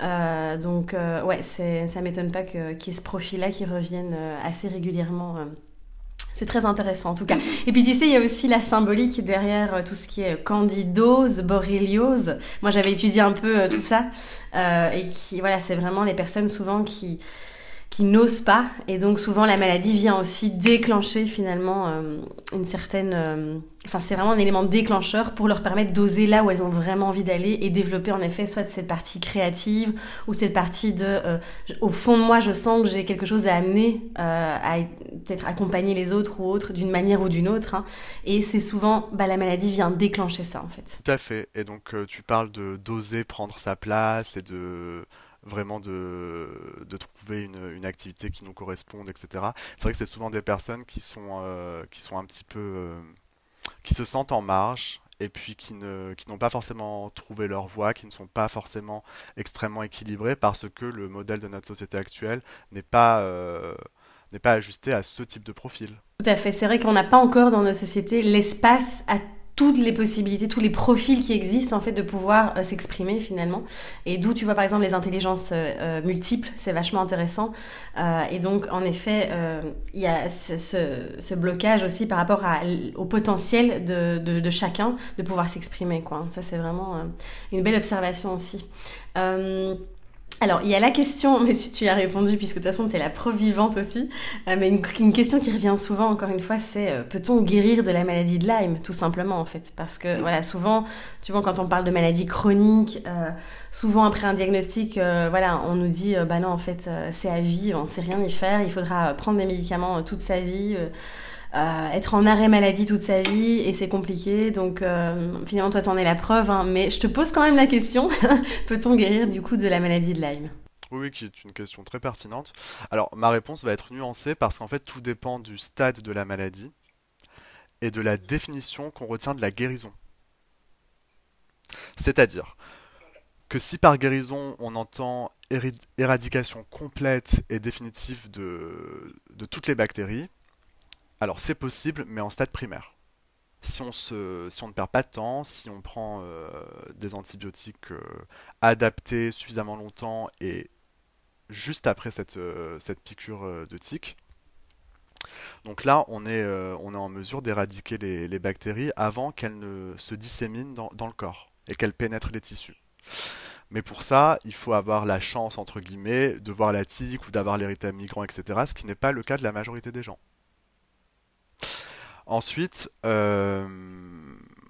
Euh, donc, euh, ouais, ça m'étonne pas qu'il y ait ce profil-là qui revienne assez régulièrement. C'est très intéressant en tout cas. Et puis tu sais, il y a aussi la symbolique derrière tout ce qui est candidose, borréliose. Moi j'avais étudié un peu tout ça. Et qui, voilà, c'est vraiment les personnes souvent qui, qui n'osent pas. Et donc souvent la maladie vient aussi déclencher finalement euh, une certaine... euh, Enfin c'est vraiment un élément déclencheur pour leur permettre d'oser là où elles ont vraiment envie d'aller et développer en effet soit cette partie créative ou cette partie de... euh, au fond de moi je sens que j'ai quelque chose à amener, à peut-être accompagner les autres ou autres d'une manière ou d'une autre. hein. Et c'est souvent... Bah, la maladie vient déclencher ça en fait. Tout à fait. Et donc tu parles de d'oser prendre sa place et de vraiment de, de trouver une, une activité qui nous corresponde, etc. C'est vrai que c'est souvent des personnes qui sont, euh, qui sont un petit peu... euh, qui se sentent en marge et puis qui ne, qui n'ont pas forcément trouvé leur voie, qui ne sont pas forcément extrêmement équilibrés parce que le modèle de notre société actuelle n'est pas, euh, n'est pas ajusté à ce type de profil. Tout à fait. C'est vrai qu'on n'a pas encore dans notre société l'espace à toutes les possibilités, tous les profils qui existent en fait de pouvoir euh, s'exprimer finalement. Et d'où tu vois par exemple les intelligences euh, euh, multiples, c'est vachement intéressant. Euh, et donc en effet, euh, il y a ce, ce, blocage aussi par rapport à, au potentiel de, de, de chacun de pouvoir s'exprimer. Quoi. Ça c'est vraiment une belle observation aussi. Alors, il y a la question, mais si tu y as répondu, puisque de toute façon, tu es la preuve vivante aussi, euh, mais une, une question qui revient souvent, encore une fois, c'est euh, peut-on guérir de la maladie de Lyme, tout simplement, en fait? Parce que, voilà, souvent, tu vois, quand on parle de maladie chronique, euh, souvent après un diagnostic, euh, voilà, on nous dit, euh, bah non, en fait, euh, c'est à vie, on ne sait rien y faire, il faudra prendre des médicaments toute sa vie. Euh, être en arrêt maladie toute sa vie et c'est compliqué donc euh, finalement toi t'en es la preuve hein, mais je te pose quand même la question peut-on guérir du coup de la maladie de Lyme? Oui, qui est une question très pertinente. Alors, ma réponse va être nuancée parce qu'en fait, tout dépend du stade de la maladie et de la définition qu'on retient de la guérison. C'est-à-dire que si par guérison on entend éradication complète et définitive de, de toutes les bactéries, alors c'est possible, mais en stade primaire. Si on ne perd pas de temps, si on prend euh, des antibiotiques euh, adaptés suffisamment longtemps et juste après cette, euh, piqûre de tique, donc là on est, en mesure d'éradiquer les, bactéries avant qu'elles ne se disséminent dans, dans le corps et qu'elles pénètrent les tissus. Mais pour ça, il faut avoir la chance, entre guillemets, de voir la tique ou d'avoir l'érythème migrant, etc., ce qui n'est pas le cas de la majorité des gens. Ensuite, euh,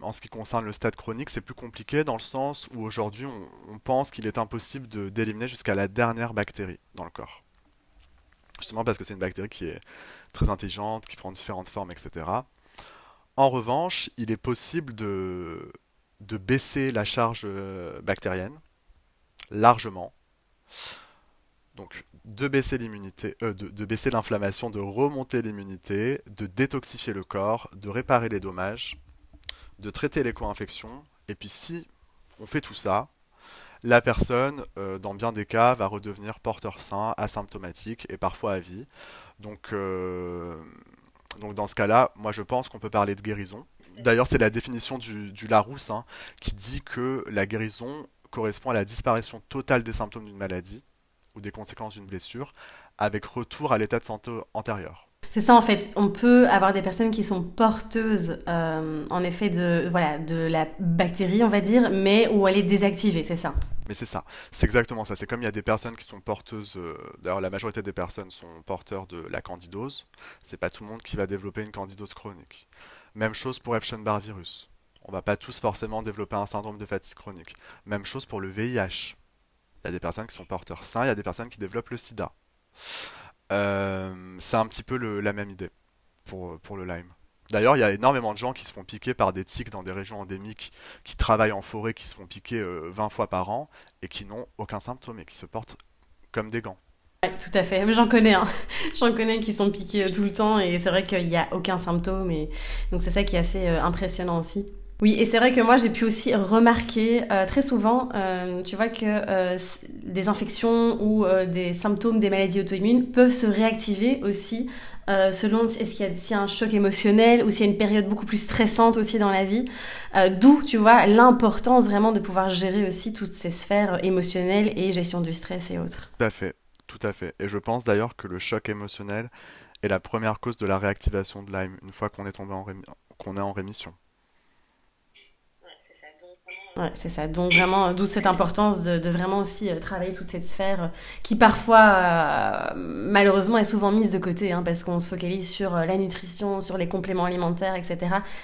en ce qui concerne le stade chronique, c'est plus compliqué dans le sens où aujourd'hui on, pense qu'il est impossible d'éliminer jusqu'à la dernière bactérie dans le corps. Justement parce que c'est une bactérie qui est très intelligente, qui prend différentes formes, etc. En revanche, il est possible de, de baisser la charge euh, bactérienne largement. Donc de baisser l'immunité, euh, de, baisser l'inflammation, de remonter l'immunité, de détoxifier le corps, de réparer les dommages, de traiter les co-infections. Et puis si on fait tout ça, la personne, euh, dans bien des cas, va redevenir porteur sain, asymptomatique et parfois à vie. Donc, euh, donc dans ce cas-là, moi je pense qu'on peut parler de guérison. D'ailleurs, c'est la définition du, du Larousse hein, qui dit que la guérison correspond à la disparition totale des symptômes d'une maladie ou des conséquences d'une blessure avec retour à l'état de santé antérieur. C'est ça en fait, on peut avoir des personnes qui sont porteuses euh, en effet de, voilà, de la bactérie on va dire, mais où elle est désactivée, c'est ça. Mais c'est ça, c'est exactement ça. C'est comme il y a des personnes qui sont porteuses, euh, d'ailleurs la majorité des personnes sont porteurs de la candidose, c'est pas tout le monde qui va développer une candidose chronique. Même chose pour Epstein-Barr virus. On va pas tous forcément développer un syndrome de fatigue chronique. Même chose pour le VIH. Il y a des personnes qui sont porteurs sains, il y a des personnes qui développent le sida. Euh, c'est un petit peu la même idée pour, le Lyme. D'ailleurs, il y a énormément de gens qui se font piquer par des tiques dans des régions endémiques, qui travaillent en forêt, qui se font piquer 20 euh, fois par an et qui n'ont aucun symptôme et qui se portent comme des gants. tout à fait. J'en connais, hein. j'en connais qui sont piqués euh, tout le temps et c'est vrai qu'il n'y a aucun symptôme et donc c'est ça qui est assez impressionnant aussi. Oui, et c'est vrai que moi j'ai pu aussi remarquer euh, très souvent, euh, tu vois, que euh, des infections ou des symptômes des maladies auto-immunes peuvent se réactiver aussi selon est-ce qu'il y, a un choc émotionnel ou s'il y a une période beaucoup plus stressante aussi dans la vie. D'où, tu vois, l'importance vraiment de pouvoir gérer aussi toutes ces sphères émotionnelles et gestion du stress et autres. Tout à fait, tout à fait. Et je pense d'ailleurs que le choc émotionnel est la première cause de la réactivation de Lyme une fois qu'on est tombé en qu'on est en rémission. Ouais, c'est ça. Donc vraiment, d'où cette importance de, vraiment aussi euh, travailler toute cette sphère euh, qui parfois, euh, malheureusement, est souvent mise de côté hein, parce qu'on se focalise sur la nutrition, sur les compléments alimentaires, etc.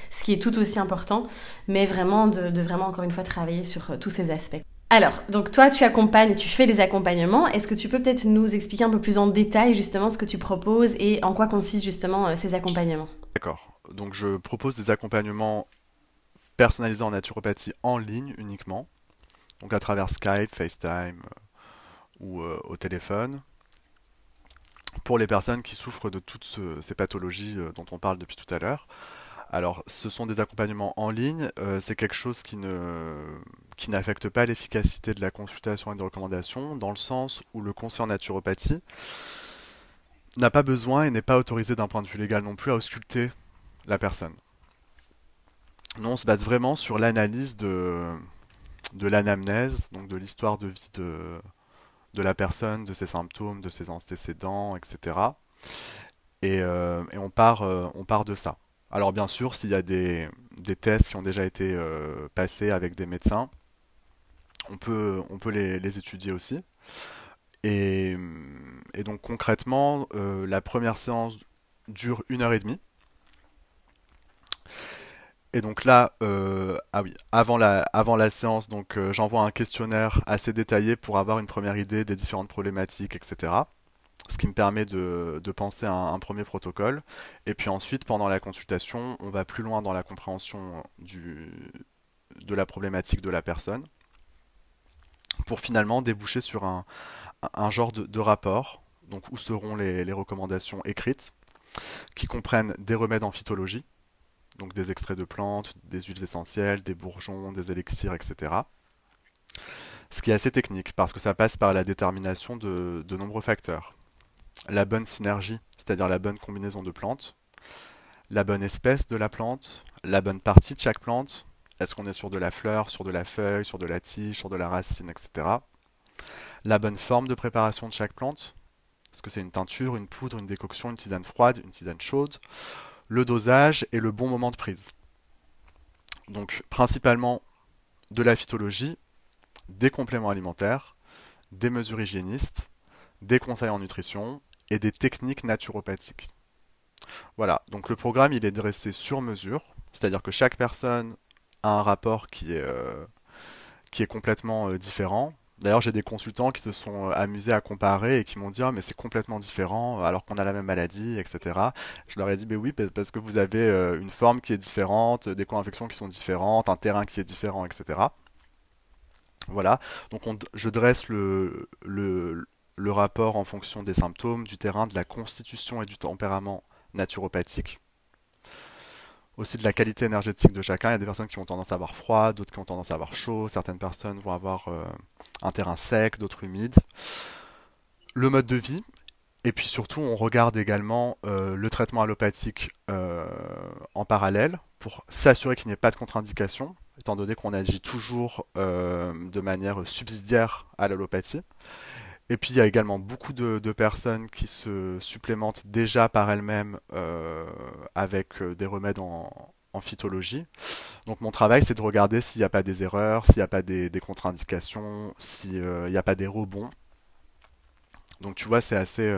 Ce qui est tout aussi important, mais vraiment de, vraiment encore une fois travailler sur tous ces aspects. Alors, donc toi, tu accompagnes, tu fais des accompagnements. Est-ce que tu peux peut-être nous expliquer un peu plus en détail justement ce que tu proposes et en quoi consistent justement ces accompagnements? D'accord. Donc je propose des accompagnements personnalisé en naturopathie en ligne uniquement, donc à travers Skype, FaceTime euh, ou euh, au téléphone, pour les personnes qui souffrent de toutes ces pathologies euh, dont on parle depuis tout à l'heure. Alors, ce sont des accompagnements en ligne, c'est quelque chose qui ne qui n'affecte pas l'efficacité de la consultation et des recommandations, dans le sens où le conseil en naturopathie n'a pas besoin et n'est pas autorisé d'un point de vue légal non plus à ausculter la personne. Nous, on se base vraiment sur l'analyse de, de l'anamnèse, donc de l'histoire de vie de, la personne, de ses symptômes, de ses antécédents, etc. Et, euh, et on, part, euh, on part de ça. Alors bien sûr, s'il y a des, tests qui ont déjà été euh, passés avec des médecins, on peut, les, étudier aussi. Et donc concrètement, la première séance dure une heure et demie. Et donc là, euh, ah oui, avant la, avant la séance, donc euh, j'envoie un questionnaire assez détaillé pour avoir une première idée des différentes problématiques, etc. Ce qui me permet de, penser à un, premier protocole. Et puis ensuite, pendant la consultation, on va plus loin dans la compréhension du, de la problématique de la personne, pour finalement déboucher sur un, genre de, rapport, donc où seront les, les recommandations écrites, qui comprennent des remèdes en phytologie, donc des extraits de plantes, des huiles essentielles, des bourgeons, des élixirs, etc. Ce qui est assez technique parce que ça passe par la détermination de, nombreux facteurs. La bonne synergie, c'est-à-dire la bonne combinaison de plantes, la bonne espèce de la plante, la bonne partie de chaque plante, est-ce qu'on est sur de la fleur, sur de la feuille, sur de la tige, sur de la racine, etc. La bonne forme de préparation de chaque plante, est-ce que c'est une teinture, une poudre, une décoction, une tisane froide, une tisane chaude le dosage et le bon moment de prise. Donc principalement de la phytologie, des compléments alimentaires, des mesures hygiénistes, des conseils en nutrition et des techniques naturopathiques. Voilà, donc le programme il est dressé sur mesure, c'est-à-dire que chaque personne a un rapport qui est, euh, qui est complètement euh, différent. D'ailleurs, j'ai des consultants qui se sont euh, amusés à comparer et qui m'ont dit ah, mais c'est complètement différent euh, alors qu'on a la même maladie, etc. Je leur ai dit mais oui parce que vous avez euh, une forme qui est différente, des co-infections qui sont différentes, un terrain qui est différent, etc. Voilà, donc je dresse le, rapport en fonction des symptômes, du terrain, de la constitution et du tempérament naturopathique aussi de la qualité énergétique de chacun. Il y a des personnes qui ont tendance à avoir froid, d'autres qui ont tendance à avoir chaud, certaines personnes vont avoir euh, un terrain sec, d'autres humides. Le mode de vie, et puis surtout on regarde également euh, le traitement allopathique euh, en parallèle pour s'assurer qu'il n'y ait pas de contre-indication, étant donné qu'on agit toujours de manière subsidiaire à l'allopathie. Et puis il y a également beaucoup de, personnes qui se supplémentent déjà par elles-mêmes euh, avec euh, des remèdes en, phytologie. Donc mon travail c'est de regarder s'il n'y a pas des erreurs, s'il n'y a pas des, contre-indications, s'il n'y a pas des rebonds. Donc tu vois c'est assez...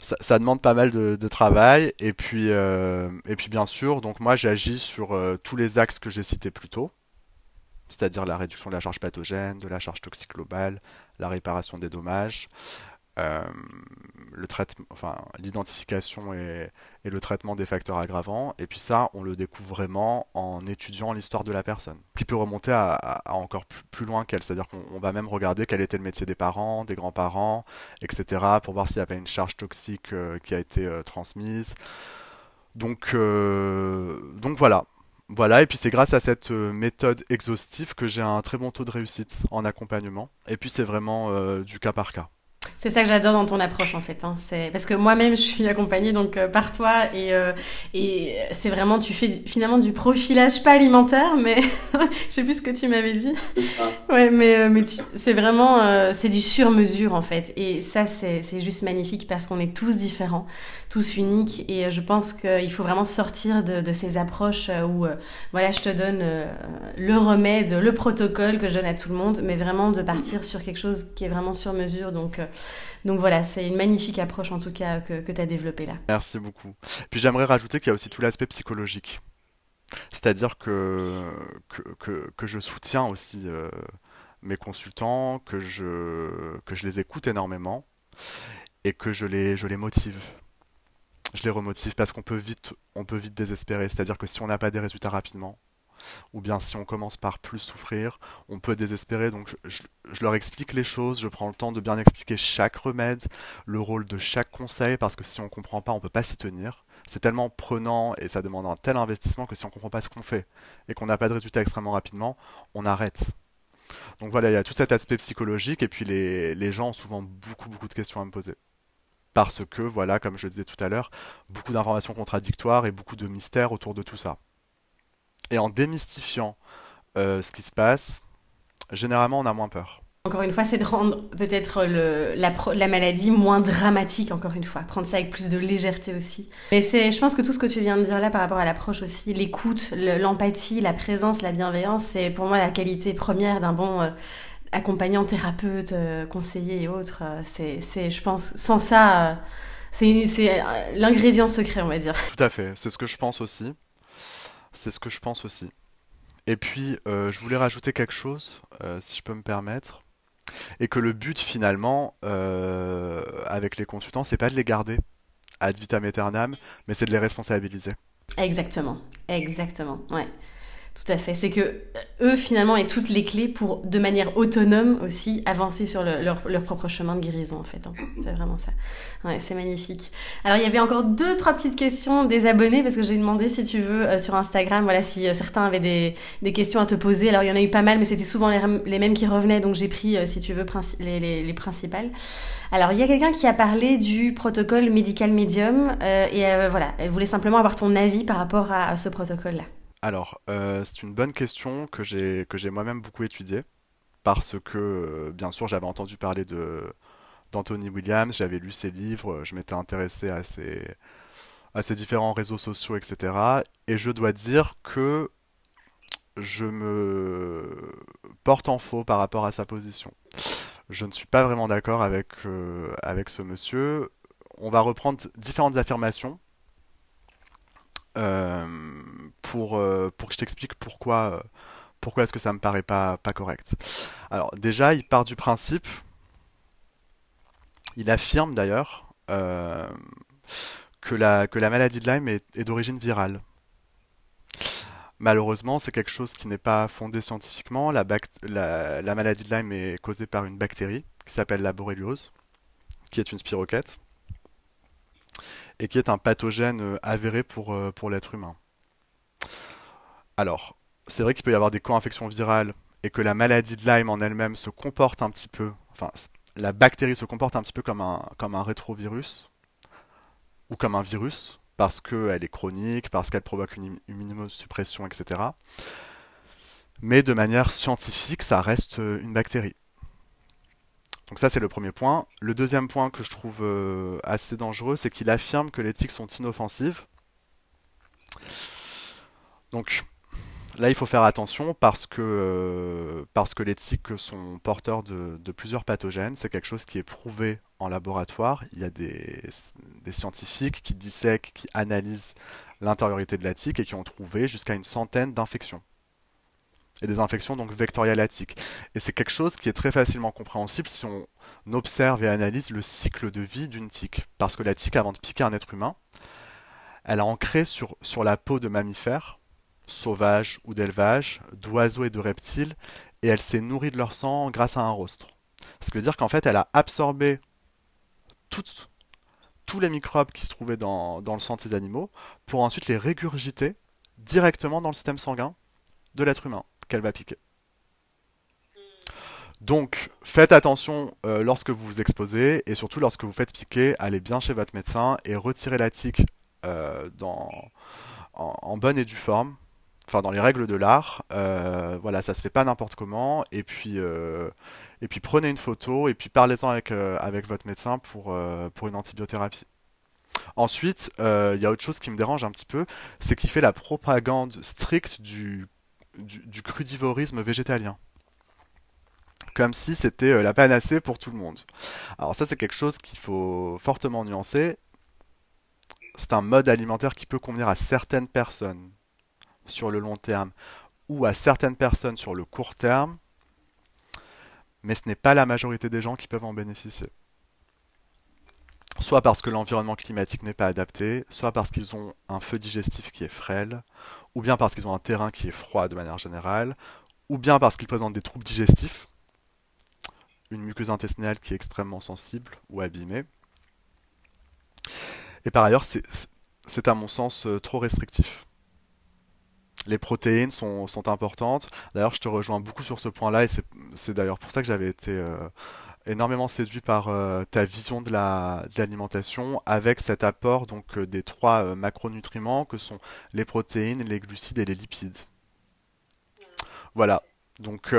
Ça, demande pas mal de, travail et puis et puis bien sûr donc moi j'agis sur tous les axes que j'ai cités plus tôt c'est-à-dire la réduction de la charge pathogène, de la charge toxique globale, la réparation des dommages, euh, l'identification et, le traitement des facteurs aggravants. Et puis ça, on le découvre vraiment en étudiant l'histoire de la personne, qui peut remonter à, encore plus, loin qu'elle. C'est-à-dire qu'on va même regarder quel était le métier des parents, des grands-parents, etc., pour voir s'il y avait une charge toxique euh, qui a été euh, transmise. Donc, donc voilà, voilà, et puis c'est grâce à cette euh, méthode exhaustive que j'ai un très bon taux de réussite en accompagnement. Et puis c'est vraiment euh, du cas par cas. C'est ça que j'adore dans ton approche en fait. Hein. C'est parce que moi-même je suis accompagnée donc euh, par toi et euh, et c'est vraiment tu fais finalement du profilage pas alimentaire mais je sais plus ce que tu m'avais dit. Ouais mais euh, mais c'est vraiment c'est du sur mesure en fait et ça c'est c'est juste magnifique parce qu'on est tous différents, tous uniques et je pense qu'il faut vraiment sortir de, de ces approches où voilà je te donne le remède, le protocole que je donne à tout le monde mais vraiment de partir sur quelque chose qui est vraiment sur mesure donc donc voilà, c'est une magnifique approche en tout cas que, tu as développée là. Merci beaucoup. Puis j'aimerais rajouter qu'il y a aussi tout l'aspect psychologique. C'est-à-dire que, que, je soutiens aussi euh, mes consultants, que je, que je les écoute énormément et que je les, je les motive. Je les remotive parce qu'on peut peut vite désespérer. C'est-à-dire que si on n'a pas des résultats rapidement, ou bien si on commence par plus souffrir, on peut désespérer. Donc je, leur explique les choses, je prends le temps de bien expliquer chaque remède, le rôle de chaque conseil, parce que si on ne comprend pas, on ne peut pas s'y tenir. C'est tellement prenant et ça demande un tel investissement que si on ne comprend pas ce qu'on fait et qu'on n'a pas de résultat extrêmement rapidement, on arrête. Donc voilà, il y a tout cet aspect psychologique et puis les, gens ont souvent beaucoup beaucoup de questions à me poser parce que, voilà, comme je le disais tout à l'heure, beaucoup d'informations contradictoires et beaucoup de mystères autour de tout ça. Et en démystifiant euh, ce qui se passe, généralement on a moins peur. Encore une fois, c'est de rendre peut-être la, la, maladie moins dramatique, encore une fois. Prendre ça avec plus de légèreté aussi. Mais je pense que tout ce que tu viens de dire là par rapport à l'approche aussi, l'écoute, l'empathie, la présence, la bienveillance, c'est pour moi la qualité première d'un bon euh, accompagnant, thérapeute, euh, conseiller et autres. c'est, je pense, sans ça, c'est l'ingrédient secret, on va dire. Tout à fait, c'est ce que je pense aussi. C'est ce que je pense aussi. Et puis, euh, je voulais rajouter quelque chose, euh, si je peux me permettre, et que le but finalement, euh, avec les consultants, c'est pas de les garder ad vitam aeternam, mais c'est de les responsabiliser. Exactement, exactement, ouais. Tout à fait. C'est que euh, eux, finalement, aient toutes les clés pour, de manière autonome aussi, avancer sur leur, propre chemin de guérison, en fait. Hein. C'est vraiment ça. Ouais, c'est magnifique. Alors, il y avait encore deux, trois petites questions des abonnés, parce que j'ai demandé, si tu veux, euh, sur Instagram, voilà, si euh, certains avaient des, des, questions à te poser. Alors, il y en a eu pas mal, mais c'était souvent les, les, mêmes qui revenaient, donc j'ai pris, si tu veux, les, les, les, principales. Alors, il y a quelqu'un qui a parlé du protocole médical médium, et voilà, elle voulait simplement avoir ton avis par rapport à ce protocole-là. Alors, euh, c'est une bonne question que j'ai que j'ai moi-même beaucoup étudiée parce que euh, bien sûr j'avais entendu parler de d'Anthony Williams, j'avais lu ses livres, je m'étais intéressé à ses différents réseaux sociaux, etc. Et je dois dire que je me porte en faux par rapport à sa position. Je ne suis pas vraiment d'accord avec, euh, avec ce monsieur. On va reprendre différentes affirmations pour, euh, pour que je t'explique pourquoi, euh, pourquoi est-ce que ça me paraît pas, correct. Alors déjà, il part du principe, il affirme d'ailleurs que, la, que la maladie de Lyme est, d'origine virale. Malheureusement, c'est quelque chose qui n'est pas fondé scientifiquement. La, la, la, maladie de Lyme est causée par une bactérie qui s'appelle la borréliose, qui est une spirochète et qui est un pathogène euh, avéré euh, pour l'être humain. Alors, c'est vrai qu'il peut y avoir des co-infections virales et que la maladie de Lyme en elle-même se comporte un petit peu, enfin, la bactérie se comporte un petit peu comme un, rétrovirus ou comme un virus parce qu'elle est chronique, parce qu'elle provoque une immunosuppression, etc. Mais de manière scientifique, ça reste euh, une bactérie. Donc ça, c'est le premier point. Le deuxième point que je trouve euh, assez dangereux, c'est qu'il affirme que les tics sont inoffensives. Donc là, il faut faire attention parce que, euh, les tiques sont porteurs de, plusieurs pathogènes. C'est quelque chose qui est prouvé en laboratoire. Il y a des, scientifiques qui dissèquent, qui analysent l'intériorité de la tique et qui ont trouvé jusqu'à une centaine d'infections et des infections donc vectorielles à tique. Et c'est quelque chose qui est très facilement compréhensible si on observe et analyse le cycle de vie d'une tique. Parce que la tique, avant de piquer un être humain, elle a ancré sur la peau de mammifères, sauvages ou d'élevage, d'oiseaux et de reptiles, et elle s'est nourrie de leur sang grâce à un rostre. Ce qui veut dire qu'en fait, elle a absorbé tous les microbes qui se trouvaient dans, dans le sang de ces animaux pour ensuite les régurgiter directement dans le système sanguin de l'être humain qu'elle va piquer. Donc, faites attention euh, lorsque vous vous exposez et surtout lorsque vous faites piquer, allez bien chez votre médecin et retirez la tique euh, en, bonne et due forme, enfin dans les règles de l'art. Euh, voilà, ça se fait pas n'importe comment. Et puis, et puis prenez une photo et puis parlez-en avec, avec votre médecin pour, pour une antibiothérapie. Ensuite, il y a autre chose qui me dérange un petit peu, c'est qu'il fait la propagande stricte du du, crudivorisme végétalien. Comme si c'était euh, la panacée pour tout le monde. Alors ça c'est quelque chose qu'il faut fortement nuancer. C'est un mode alimentaire qui peut convenir à certaines personnes sur le long terme ou à certaines personnes sur le court terme, mais ce n'est pas la majorité des gens qui peuvent en bénéficier soit parce que l'environnement climatique n'est pas adapté, soit parce qu'ils ont un feu digestif qui est frêle, ou bien parce qu'ils ont un terrain qui est froid de manière générale, ou bien parce qu'ils présentent des troubles digestifs, une muqueuse intestinale qui est extrêmement sensible ou abîmée. Et par ailleurs, c'est à mon sens euh, trop restrictif. Les protéines sont, importantes. D'ailleurs, je te rejoins beaucoup sur ce point-là, et c'est d'ailleurs pour ça que j'avais été... Euh, énormément séduit par euh, ta vision de l'alimentation avec cet apport donc euh, des trois macronutriments que sont les protéines, les glucides et les lipides. Voilà. Donc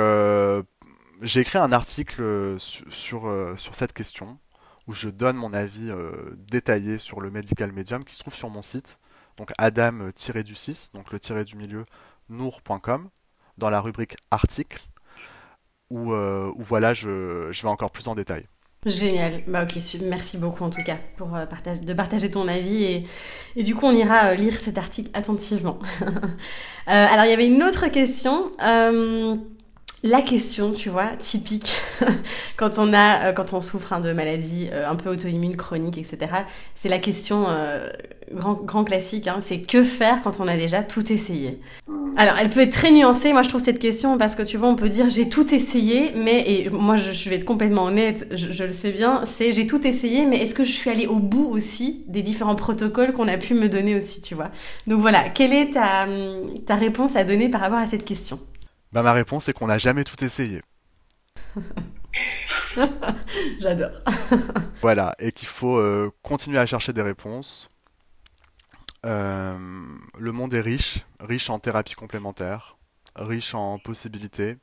j'ai écrit un article sur cette question où je donne mon avis détaillé sur le medical medium qui se trouve sur mon site, donc adam-du6, donc le tiré du milieu nour.com, dans la rubrique article où, euh, voilà, je, vais encore plus en détail. Génial. Bah ok, merci beaucoup en tout cas pour euh, de partager ton avis et, du coup on ira euh, lire cet article attentivement. alors il y avait une autre question la question, tu vois, typique quand on a, euh, quand on souffre hein, de maladies euh, un peu auto-immunes, chroniques, etc. C'est la question euh, grand, grand classique. Hein, c'est que faire quand on a déjà tout essayé? Alors, elle peut être très nuancée. Moi, je trouve cette question parce que tu vois, on peut dire j'ai tout essayé, mais et moi, je, vais être complètement honnête, je, le sais bien. C'est j'ai tout essayé, mais est-ce que je suis allée au bout aussi des différents protocoles qu'on a pu me donner aussi, tu vois? Donc voilà, quelle est ta, ta réponse à donner par rapport à cette question? Bah, ma réponse est qu'on n'a jamais tout essayé. J'adore. voilà, et qu'il faut euh, continuer à chercher des réponses. Euh, le monde est riche, riche en thérapies complémentaires, riche en possibilités,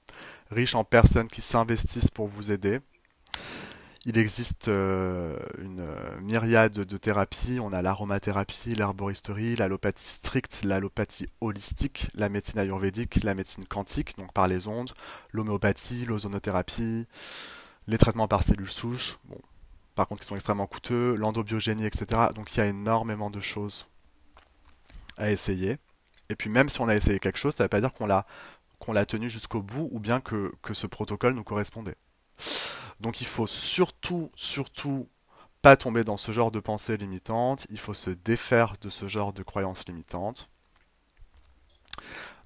riche en personnes qui s'investissent pour vous aider. Il existe euh, une euh, myriade de thérapies. On a l'aromathérapie, l'herboristerie, l'allopathie stricte, l'allopathie holistique, la médecine ayurvédique, la médecine quantique, donc par les ondes, l'homéopathie, l'ozonothérapie, les traitements par cellules souches, bon, par contre qui sont extrêmement coûteux, l'endobiogénie, etc. Donc il y a énormément de choses à essayer. Et puis même si on a essayé quelque chose, ça ne veut pas dire qu'on l'a qu'on l'a tenu jusqu'au bout ou bien que, que ce protocole nous correspondait. Donc il faut surtout, surtout pas tomber dans ce genre de pensée limitante, il faut se défaire de ce genre de croyances limitantes.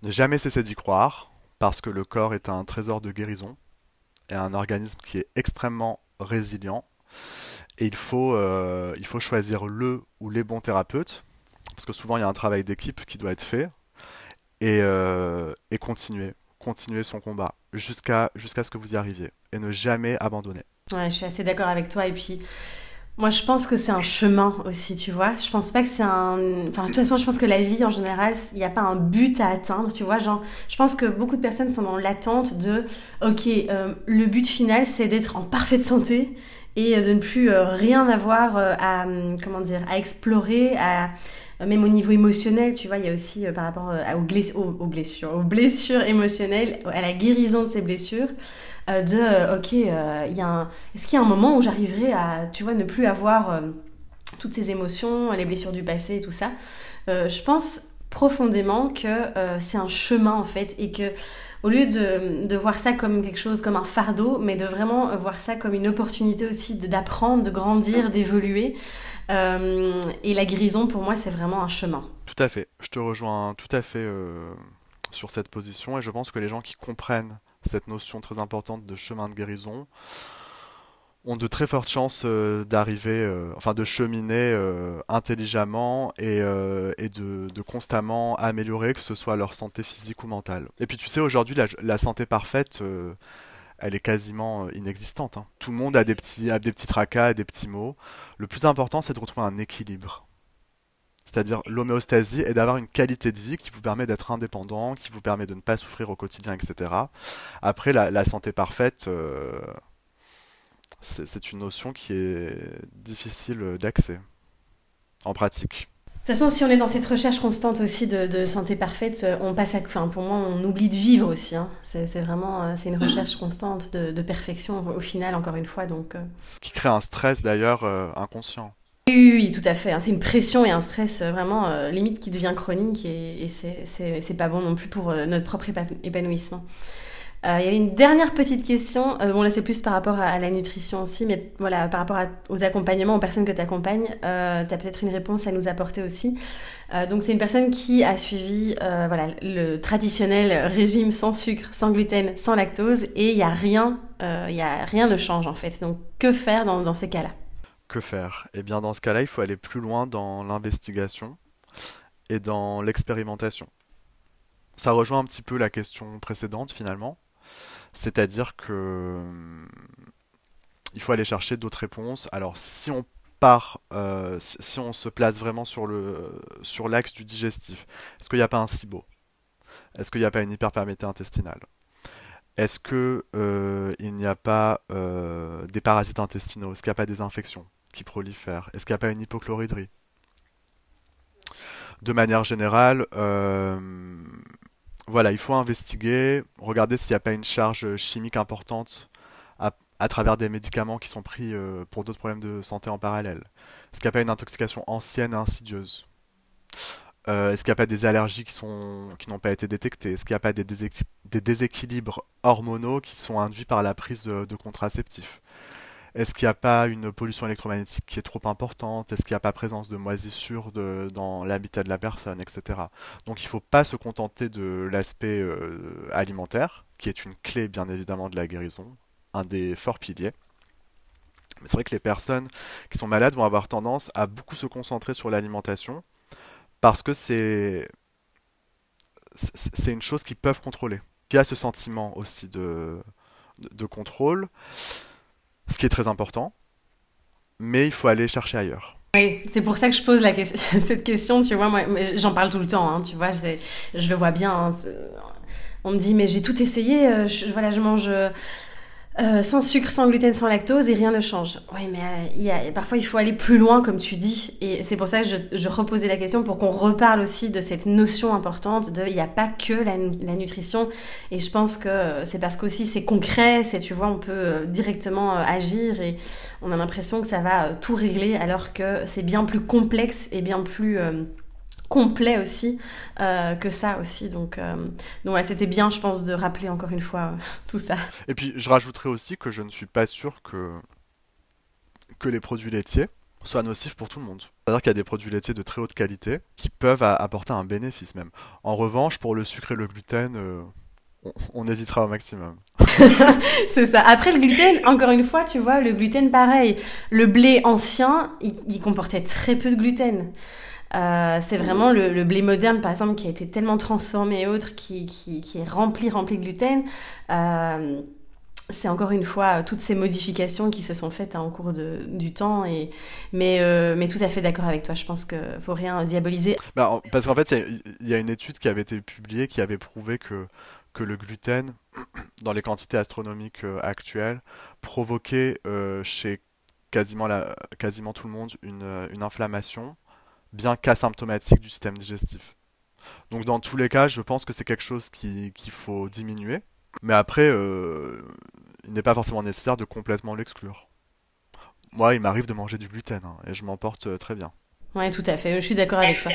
Ne jamais cesser d'y croire, parce que le corps est un trésor de guérison, et un organisme qui est extrêmement résilient. Et il faut, euh, choisir le ou les bons thérapeutes, parce que souvent il y a un travail d'équipe qui doit être fait, et, euh, et continuer, continuer son combat jusqu'à jusqu'à ce que vous y arriviez et ne jamais abandonner. Ouais, je suis assez d'accord avec toi. Et puis, Moi, je pense que c'est un chemin aussi, tu vois. Je pense pas que c'est un. Enfin, de toute façon, je pense que la vie en général, il n'y a pas un but à atteindre, tu vois. Genre, je pense que beaucoup de personnes sont dans l'attente de, ok, euh, le but final, c'est d'être en parfaite santé et de ne plus euh, rien avoir euh, à, comment dire, à explorer, à même au niveau émotionnel, tu vois, il y a aussi par rapport aux, aux, blessures, aux blessures émotionnelles, à la guérison de ces blessures. Euh, de euh, ok, euh, il y a un... est-ce qu'il y a un moment où j'arriverai à, tu vois, ne plus avoir toutes ces émotions, les blessures du passé et tout ça Je pense profondément que c'est un chemin en fait et que au lieu de, de, voir ça comme quelque chose, comme un fardeau, mais de vraiment voir ça comme une opportunité aussi d'apprendre, de grandir, d'évoluer. et la guérison, pour moi, c'est vraiment un chemin. Tout à fait. Je te rejoins tout à fait sur cette position et je pense que les gens qui comprennent cette notion très importante de chemin de guérison, ont de très fortes chances euh, d'arriver, euh, enfin de cheminer euh, intelligemment et, de, constamment améliorer, que ce soit leur santé physique ou mentale. Et puis tu sais, aujourd'hui, la, santé parfaite, elle est quasiment inexistante. Hein. Tout le monde a des petits, a des petits tracas, des petits mots. Le plus important, c'est de retrouver un équilibre c'est-à-dire l'homéostasie, et d'avoir une qualité de vie qui vous permet d'être indépendant, qui vous permet de ne pas souffrir au quotidien, etc. Après, la, santé parfaite, euh, c'est une notion qui est difficile d'accès en pratique. De toute façon, si on est dans cette recherche constante aussi de, santé parfaite, euh, on passe à, enfin, pour moi, on oublie de vivre aussi. Hein. C'est vraiment, euh, c'est une recherche constante de, perfection au final, encore une fois. Donc, qui crée un stress d'ailleurs inconscient. Oui, oui, tout à fait. Hein. C'est une pression et un stress euh, vraiment euh, limite qui devient chronique et, c'est pas bon non plus pour euh, notre propre épanouissement. il y avait une dernière petite question. bon, là, c'est plus par rapport à, la nutrition aussi, mais voilà, par rapport aux accompagnements, aux personnes que tu accompagnes, tu as peut-être une réponse à nous apporter aussi. donc, c'est une personne qui a suivi voilà, le traditionnel régime sans sucre, sans gluten, sans lactose, et il n'y a rien, y a rien ne change en fait. Donc, que faire dans ces cas-là? Que faire? Eh bien, dans ce cas-là, il faut aller plus loin dans l'investigation et dans l'expérimentation. Ça rejoint un petit peu la question précédente finalement, c'est-à-dire que hum, il faut aller chercher d'autres réponses. Alors, si on part, euh, si on se place vraiment sur le sur l'axe du digestif, est-ce qu'il n'y a pas un SIBO? Est-ce qu'il n'y a pas une hyperperméabilité intestinale? Est-ce qu'il euh, n'y a pas euh, des parasites intestinaux? Est-ce qu'il n'y a pas des infections? Qui prolifèrent Est-ce qu'il n'y a pas une hypochloridrie De manière générale, euh, voilà, il faut investiguer, regarder s'il n'y a pas une charge chimique importante à, travers des médicaments qui sont pris euh, pour d'autres problèmes de santé en parallèle. Est-ce qu'il n'y a pas une intoxication ancienne et insidieuse. Euh, Est-ce qu'il n'y a pas des allergies qui n'ont pas été détectées. Est-ce qu'il n'y a pas des, déséquilibres hormonaux qui sont induits par la prise de contraceptifs est-ce qu'il n'y a pas une pollution électromagnétique qui est trop importante? Est-ce qu'il n'y a pas présence de moisissures dans l'habitat de la personne, etc. Donc il ne faut pas se contenter de l'aspect euh, alimentaire, qui est une clé bien évidemment de la guérison, un des forts piliers. Mais c'est vrai que les personnes qui sont malades vont avoir tendance à beaucoup se concentrer sur l'alimentation parce que c'est une chose qu'ils peuvent contrôler. Il y a ce sentiment aussi de contrôle ce qui est très important, mais il faut aller chercher ailleurs. Oui, c'est pour ça que je pose cette question, tu vois, moi, j'en parle tout le temps, hein, tu vois, je le vois bien. Hein, on me dit, mais j'ai tout essayé, euh, voilà, je mange euh, sans sucre, sans gluten, sans lactose et rien ne change. Oui, mais euh, parfois il faut aller plus loin, comme tu dis. Et c'est pour ça que je, je, reposais la question pour qu'on reparle aussi de cette notion importante de il n'y a pas que la, la, nutrition. Et je pense que c'est parce qu'aussi c'est concret, c'est tu vois, on peut euh, directement agir et on a l'impression que ça va tout régler alors que c'est bien plus complexe et bien plus complet aussi euh, que ça aussi. Donc, euh, donc c'était bien, je pense, de rappeler encore une fois euh, tout ça. Et puis, je rajouterais aussi que je ne suis pas sûr que, que les produits laitiers soient nocifs pour tout le monde. C'est-à-dire qu'il y a des produits laitiers de très haute qualité qui peuvent apporter un bénéfice même. En revanche, pour le sucre et le gluten, on, évitera au maximum. c'est ça. Après le gluten, encore une fois, tu vois, le gluten pareil. Le blé ancien, il comportait très peu de gluten. Euh, c'est vraiment le, blé moderne, par exemple, qui a été tellement transformé et autres, qui, est rempli, rempli de gluten. Euh, c'est encore une fois toutes ces modifications qui se sont faites hein, au cours du temps. Et, mais, euh, mais tout à fait d'accord avec toi. Je pense qu'il ne faut rien diaboliser. Bah, parce qu'en fait, il y, a une étude qui avait été publiée qui avait prouvé que, que le gluten, dans les quantités astronomiques euh, actuelles, provoquait euh, chez quasiment, la, quasiment tout le monde une, une inflammation, bien qu'asymptomatique du système digestif. Donc dans tous les cas, je pense que c'est quelque chose qu'il faut diminuer. Mais après, euh, il n'est pas forcément nécessaire de complètement l'exclure. Moi, il m'arrive de manger du gluten hein, et je m'en porte euh, très bien. Oui, tout à fait. Je suis d'accord avec toi.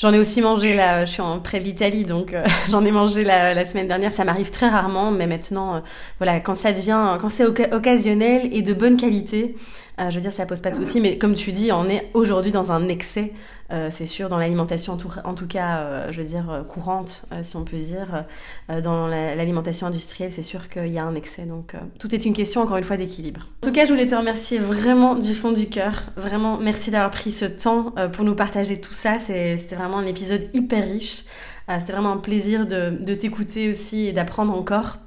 J'en ai aussi mangé là, je suis en près d'Italie, donc euh, j'en ai mangé la, semaine dernière. Ça m'arrive très rarement, mais maintenant, voilà, quand ça devient, quand c'est occasionnel et de bonne qualité, euh, je veux dire, ça pose pas de souci, mais comme tu dis, on est aujourd'hui dans un excès, euh, c'est sûr, dans l'alimentation, en tout, cas, euh, je veux dire, courante, si on peut dire. dans l'alimentation industrielle, c'est sûr qu'il y a un excès. Donc, tout est une question, encore une fois, d'équilibre. En tout cas, je voulais te remercier vraiment du fond du cœur. Vraiment, merci d'avoir pris ce temps pour nous partager tout ça. C'était vraiment un épisode hyper riche. C'était vraiment un plaisir de, t'écouter aussi et d'apprendre encore.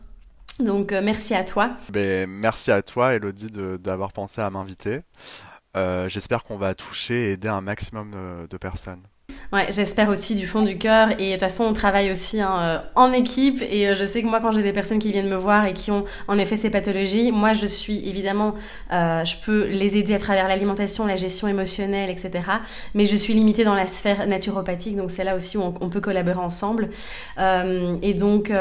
Donc euh, merci à toi. Ben, merci à toi Elodie d'avoir pensé à m'inviter. Euh, j'espère qu'on va toucher et aider un maximum euh, de personnes. Ouais, j'espère aussi du fond du cœur. Et de toute façon, on travaille aussi hein, en équipe. Et je sais que moi, quand j'ai des personnes qui viennent me voir et qui ont en effet ces pathologies, moi, je suis évidemment, je peux les aider à travers l'alimentation, la gestion émotionnelle, etc. Mais je suis limitée dans la sphère naturopathique. Donc c'est là aussi où on, on peut collaborer ensemble. et donc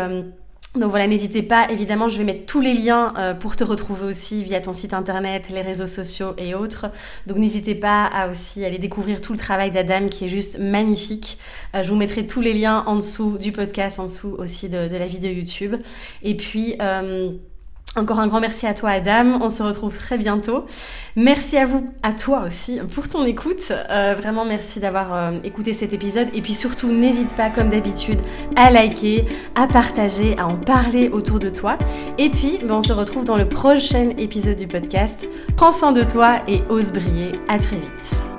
donc voilà, n'hésitez pas, évidemment, je vais mettre tous les liens euh, pour te retrouver aussi via ton site internet, les réseaux sociaux et autres. Donc n'hésitez pas à aussi aller découvrir tout le travail d'Adam qui est juste magnifique. Euh, je vous mettrai tous les liens en dessous du podcast, en dessous aussi de, la vidéo YouTube. Et puis... Euh, encore un grand merci à toi Adam, on se retrouve très bientôt. Merci à vous, à toi aussi, pour ton écoute. Euh, vraiment merci d'avoir euh, écouté cet épisode. Et puis surtout, n'hésite pas, comme d'habitude, à liker, à partager, à en parler autour de toi. Et puis, ben, on se retrouve dans le prochain épisode du podcast. Prends soin de toi et ose briller. À très vite.